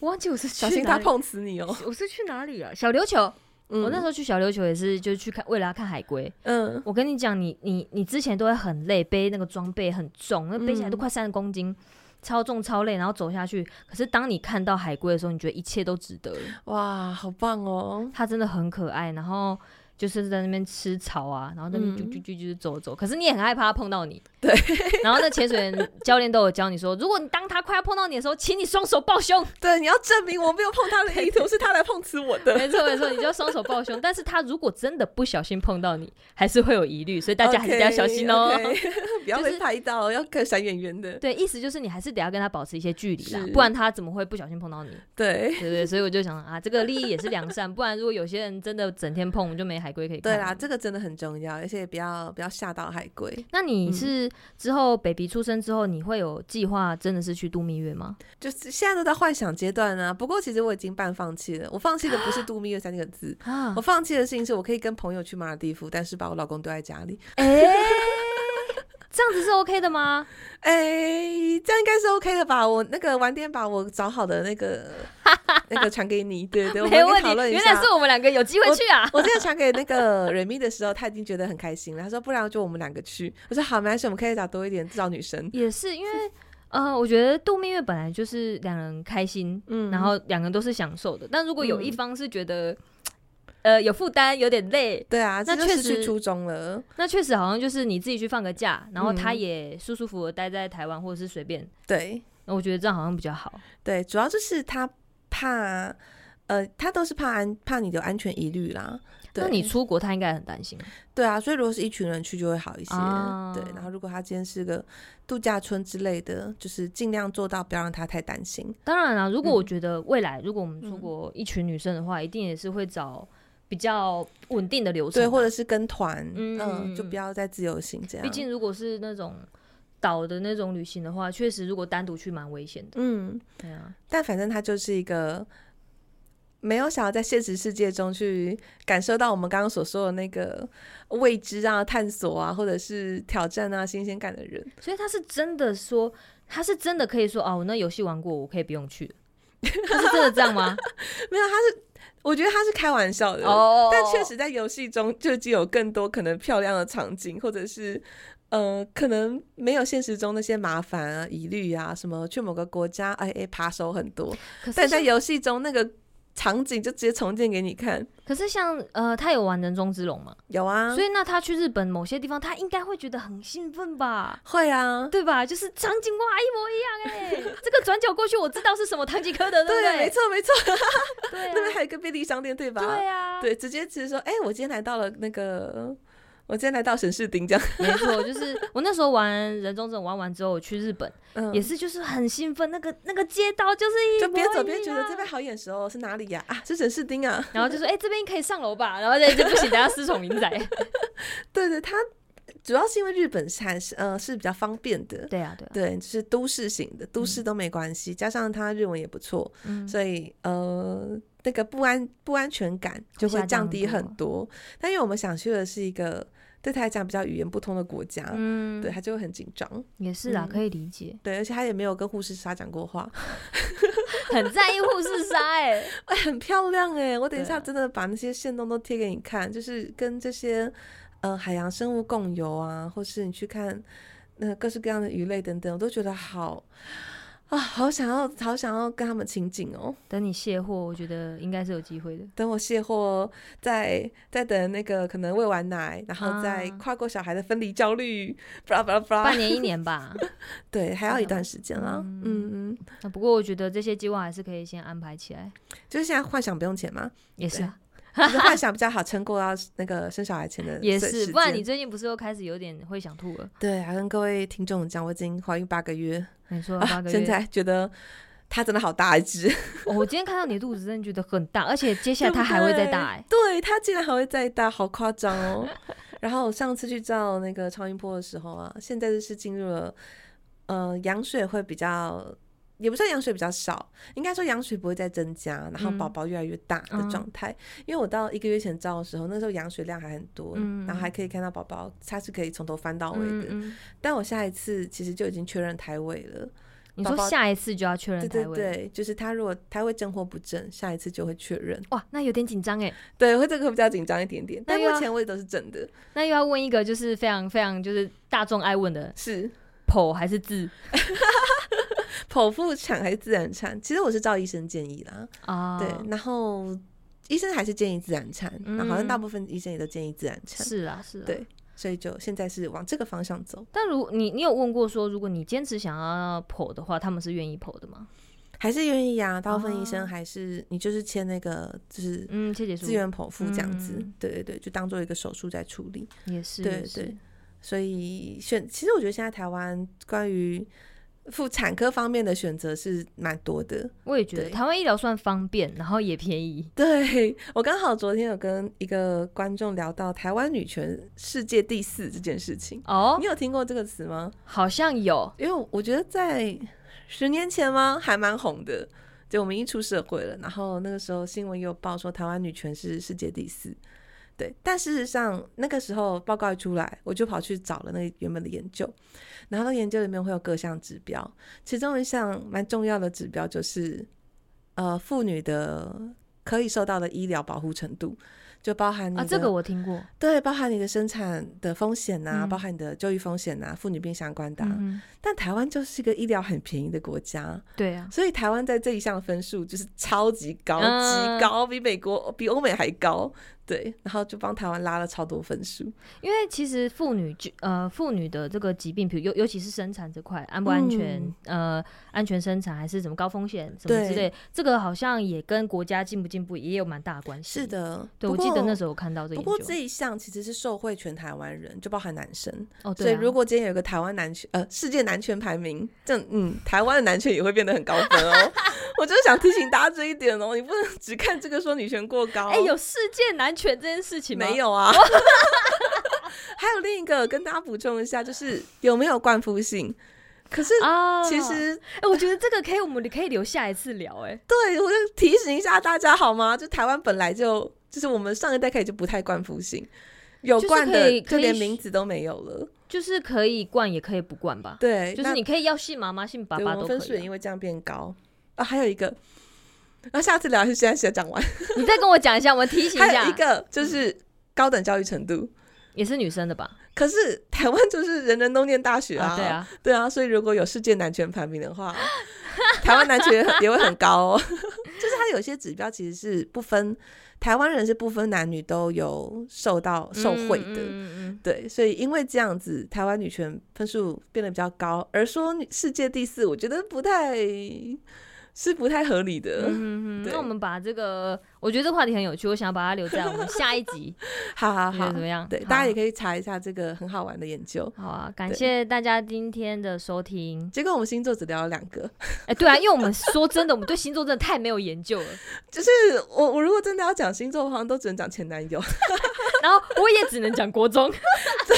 我忘记我是小心他碰死你哦。我是去哪里啊？小琉球。嗯我那时候去小琉球也是，就是去看，为了要看海龟。嗯，我跟你讲，你你你之前都会很累，背那个装备很重，那背起来都快三十公斤，超重超累，然后走下去。可是当你看到海龟的时候，你觉得一切都值得。哇，好棒哦！它真的很可爱，然后。就是在那边吃草啊，然后在那边就就就就是走走，可是你也很害怕他碰到你。对，然后那潜水员教练都有教你说，如果你当他快要碰到你的时候，请你双手抱胸。对，你要证明我没有碰他的意图，是他来碰瓷我的。没错没错，你就要双手抱胸。但是他如果真的不小心碰到你，还是会有疑虑，所以大家还是得要小心哦，不要被拍到，要看闪远远的。对，意思就是你还是得要跟他保持一些距离啦，不然他怎么会不小心碰到你？对对对，所以我就想啊，这个利益也是良善，不然如果有些人真的整天碰，就没海龟可以看。对啦，这个真的很重要，而且也不要不要吓到海龟。那你是之后？baby 出生之后，你会有计划真的是去度蜜月吗？就是现在都在幻想阶段啊。不过其实我已经半放弃了。我放弃的不是度蜜月三个字，啊、我放弃的事情是我可以跟朋友去马尔地夫，但是把我老公丢在家里。哎、欸，这样子是 OK 的吗？哎、欸，这样应该是 OK 的吧？我那个晚点把我找好的那个。那个传给你，对对，我们可以讨论一下。原来是我们两个有机会去啊！我之前传给那个 Remy 的时候，他已经觉得很开心了。他说：“不然就我们两个去。”我说：“好，没关系，我们可以找多一点，找女生。”也是因为，呃，我觉得度蜜月本来就是两人开心，嗯，然后两个人都是享受的。但如果有一方是觉得，呃，有负担，有点累，对啊，那确实是初中了。那确实好像就是你自己去放个假，然后他也舒舒服服的待在台湾，或者是随便。对，那我觉得这样好像比较好。对，主要就是他。怕，呃，他都是怕安，怕你的安全疑虑啦。那你出国，他应该很担心。对啊，所以如果是一群人去，就会好一些。啊、对，然后如果他今天是个度假村之类的，就是尽量做到不要让他太担心。当然了，如果我觉得未来、嗯、如果我们出国一群女生的话，嗯、一定也是会找比较稳定的流程，对，或者是跟团，嗯，嗯，就不要再自由行这样。毕竟如果是那种。岛的那种旅行的话，确实如果单独去蛮危险的。嗯，对啊。但反正他就是一个没有想要在现实世界中去感受到我们刚刚所说的那个未知啊、探索啊，或者是挑战啊、新鲜感的人。所以他是真的说，他是真的可以说哦，我那游戏玩过，我可以不用去。他是真的这样吗？没有，他是我觉得他是开玩笑的，oh. 但确实在游戏中就就有更多可能漂亮的场景，或者是呃，可能没有现实中那些麻烦啊、疑虑啊，什么去某个国家，哎哎，扒手很多，但在游戏中那个。场景就直接重建给你看。可是像呃，他有玩人中之龙吗？有啊。所以那他去日本某些地方，他应该会觉得很兴奋吧？会啊，对吧？就是场景哇一模一样哎、欸，这个转角过去我知道是什么唐吉诃德，对不对？没错没错。对、啊，那边还有一个便利商店，对吧？对啊。对，直接直接说，哎、欸，我今天来到了那个。我今天来到神室町，这样没错，就是我那时候玩人中正玩完之后，我去日本，嗯、也是就是很兴奋，那个那个街道就是一就边走边觉得这边好眼熟，哦是哪里呀？啊，是神室町啊。然后就说，哎、欸，这边可以上楼吧？然后这就不行，等下失宠民宅。对对，他主要是因为日本是还是呃是比较方便的，对啊对啊，对，就是都市型的，都市都没关系，嗯、加上他日文也不错，嗯、所以呃那个不安不安全感就会降低很多。但因为我们想去的是一个。对他来讲比较语言不通的国家，嗯，对他就会很紧张。也是啊，嗯、可以理解。对，而且他也没有跟护士莎讲过话，很在意护士莎 哎，很漂亮哎。我等一下真的把那些线动都贴给你看，就是跟这些呃海洋生物共游啊，或是你去看那各式各样的鱼类等等，我都觉得好。啊，好想要，好想要跟他们亲近哦！等你卸货，我觉得应该是有机会的。等我卸货，再再等那个可能喂完奶，然后再跨过小孩的分离焦虑，巴拉巴拉巴拉，半年一年吧。对，还要一段时间啊。嗯嗯。嗯那不过我觉得这些计划还是可以先安排起来。就是现在幻想不用钱吗？也是啊。就是幻想比较好撑过要那个生小孩前的 也是，不然你最近不是又开始有点会想吐了？对，还跟各位听众讲，我已经怀孕八个月，没错，八个月，现在觉得他真的好大一只。我今天看到你肚子，真的觉得很大，而且接下来他还会再大，哎，对，他竟然还会再大，好夸张哦。然后我上次去照那个超音波的时候啊，现在就是进入了呃羊水会比较。也不算羊水比较少，应该说羊水不会再增加，然后宝宝越来越大的状态。嗯、因为我到一个月前照的时候，那时候羊水量还很多，嗯、然后还可以看到宝宝，它是可以从头翻到尾的。但我下一次其实就已经确认胎位了。你说下一次就要确认胎位？对对对，就是他如果胎位正或不正，下一次就会确认。哇，那有点紧张哎。对，会这个会比较紧张一点点。但目前位都是正的。那又要问一个就是非常非常就是大众爱问的是剖还是自？剖腹产还是自然产？其实我是照医生建议啦。啊，对，然后医生还是建议自然产，嗯、好像大部分医生也都建议自然产。是啊，是啊，对，所以就现在是往这个方向走。但如你，你有问过说，如果你坚持想要剖的话，他们是愿意剖的吗？还是愿意啊？大部分医生还是你就是签那个，就是嗯，切结自愿剖腹这样子。嗯、对对对，就当做一个手术在处理。也是，对对。所以选，其实我觉得现在台湾关于妇产科方面的选择是蛮多的，我也觉得台湾医疗算方便，然后也便宜。对，我刚好昨天有跟一个观众聊到台湾女权世界第四这件事情哦，你有听过这个词吗？好像有，因为我觉得在十年前吗还蛮红的，就我们一出社会了，然后那个时候新闻也有报说台湾女权是世界第四。对，但事实上那个时候报告一出来，我就跑去找了那个原本的研究，然后那个研究里面会有各项指标，其中一项蛮重要的指标就是，呃，妇女的可以受到的医疗保护程度。就包含你啊，这个我听过。对，包含你的生产的风险呐、啊，嗯、包含你的就医风险呐、啊，妇女病相关的、啊。嗯、但台湾就是一个医疗很便宜的国家，对啊，所以台湾在这一项分数就是超级高，极高，比美国、比欧美还高。对，然后就帮台湾拉了超多分数。因为其实妇女就呃妇女的这个疾病，比如尤尤其是生产这块，安不安全？嗯、呃，安全生产还是什么高风险什么之类，这个好像也跟国家进不进步也有蛮大的关系。是的，对，我记得那时候我看到这个。不过这一项其实是受惠全台湾人，就包含男生。哦，对、啊。所以如果今天有个台湾男权呃世界男权排名，这嗯台湾的男权也会变得很高分哦。我就是想提醒大家这一点哦，你不能只看这个说女权过高。哎、欸，有世界男权这件事情。没有啊，还有另一个跟大家补充一下，就是有没有冠夫姓？可是其实，哎、哦，我觉得这个可以，我们可以留下一次聊。哎，对，我就提醒一下大家好吗？就台湾本来就就是我们上一代开始就不太冠夫姓，有冠的就连名字都没有了，就是可以冠也可以不冠吧？对，就是你可以要姓妈妈、姓爸爸都可以、啊。分数也因为这样变高啊。还有一个。然后下次聊还是现在先讲完？你再跟我讲一下，我们提醒一下。还有一个就是高等教育程度，嗯、也是女生的吧？可是台湾就是人人都念大学啊，啊，对啊，对啊，所以如果有世界男权排名的话，台湾男权也会很高哦。就是它有些指标其实是不分。台湾人是不分男女都有受到受惠的，嗯嗯嗯、对，所以因为这样子，台湾女权分数变得比较高，而说世界第四，我觉得不太。是不太合理的。嗯哼，那我们把这个，我觉得这个话题很有趣，我想要把它留在我们下一集。好好好，怎么样？对，大家也可以查一下这个很好玩的研究。好啊，感谢大家今天的收听。结果我们星座只聊了两个。哎，对啊，因为我们说真的，我们对星座真的太没有研究了。就是我，我如果真的要讲星座，好像都只能讲前男友，然后我也只能讲国中。对，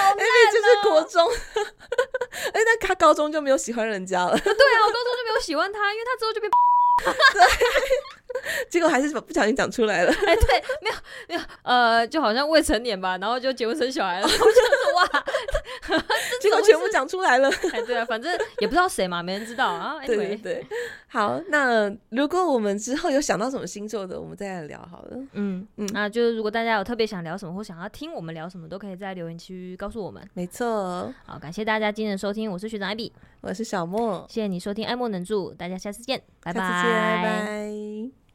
好难哦，就是国中。哎，那他高中就没有喜欢人家了。对啊，我高中就没有喜欢他，因为他之后就被。对，结果还是不小心讲出来了。哎，对，没有没有，呃，就好像未成年吧，然后就结婚生小孩了。我就说哇，结果全部讲出来了。哎，对啊，反正也不知道谁嘛，没人知道啊。对对对，好，那如果我们之后有想到什么星座的，我们再来聊好了。嗯嗯，那就是如果大家有特别想聊什么，或想要听我们聊什么，都可以在留言区告诉我们。没错。好，感谢大家今天的收听，我是学长艾比，我是小莫，谢谢你收听爱莫能助，大家下次见，拜拜。拜拜。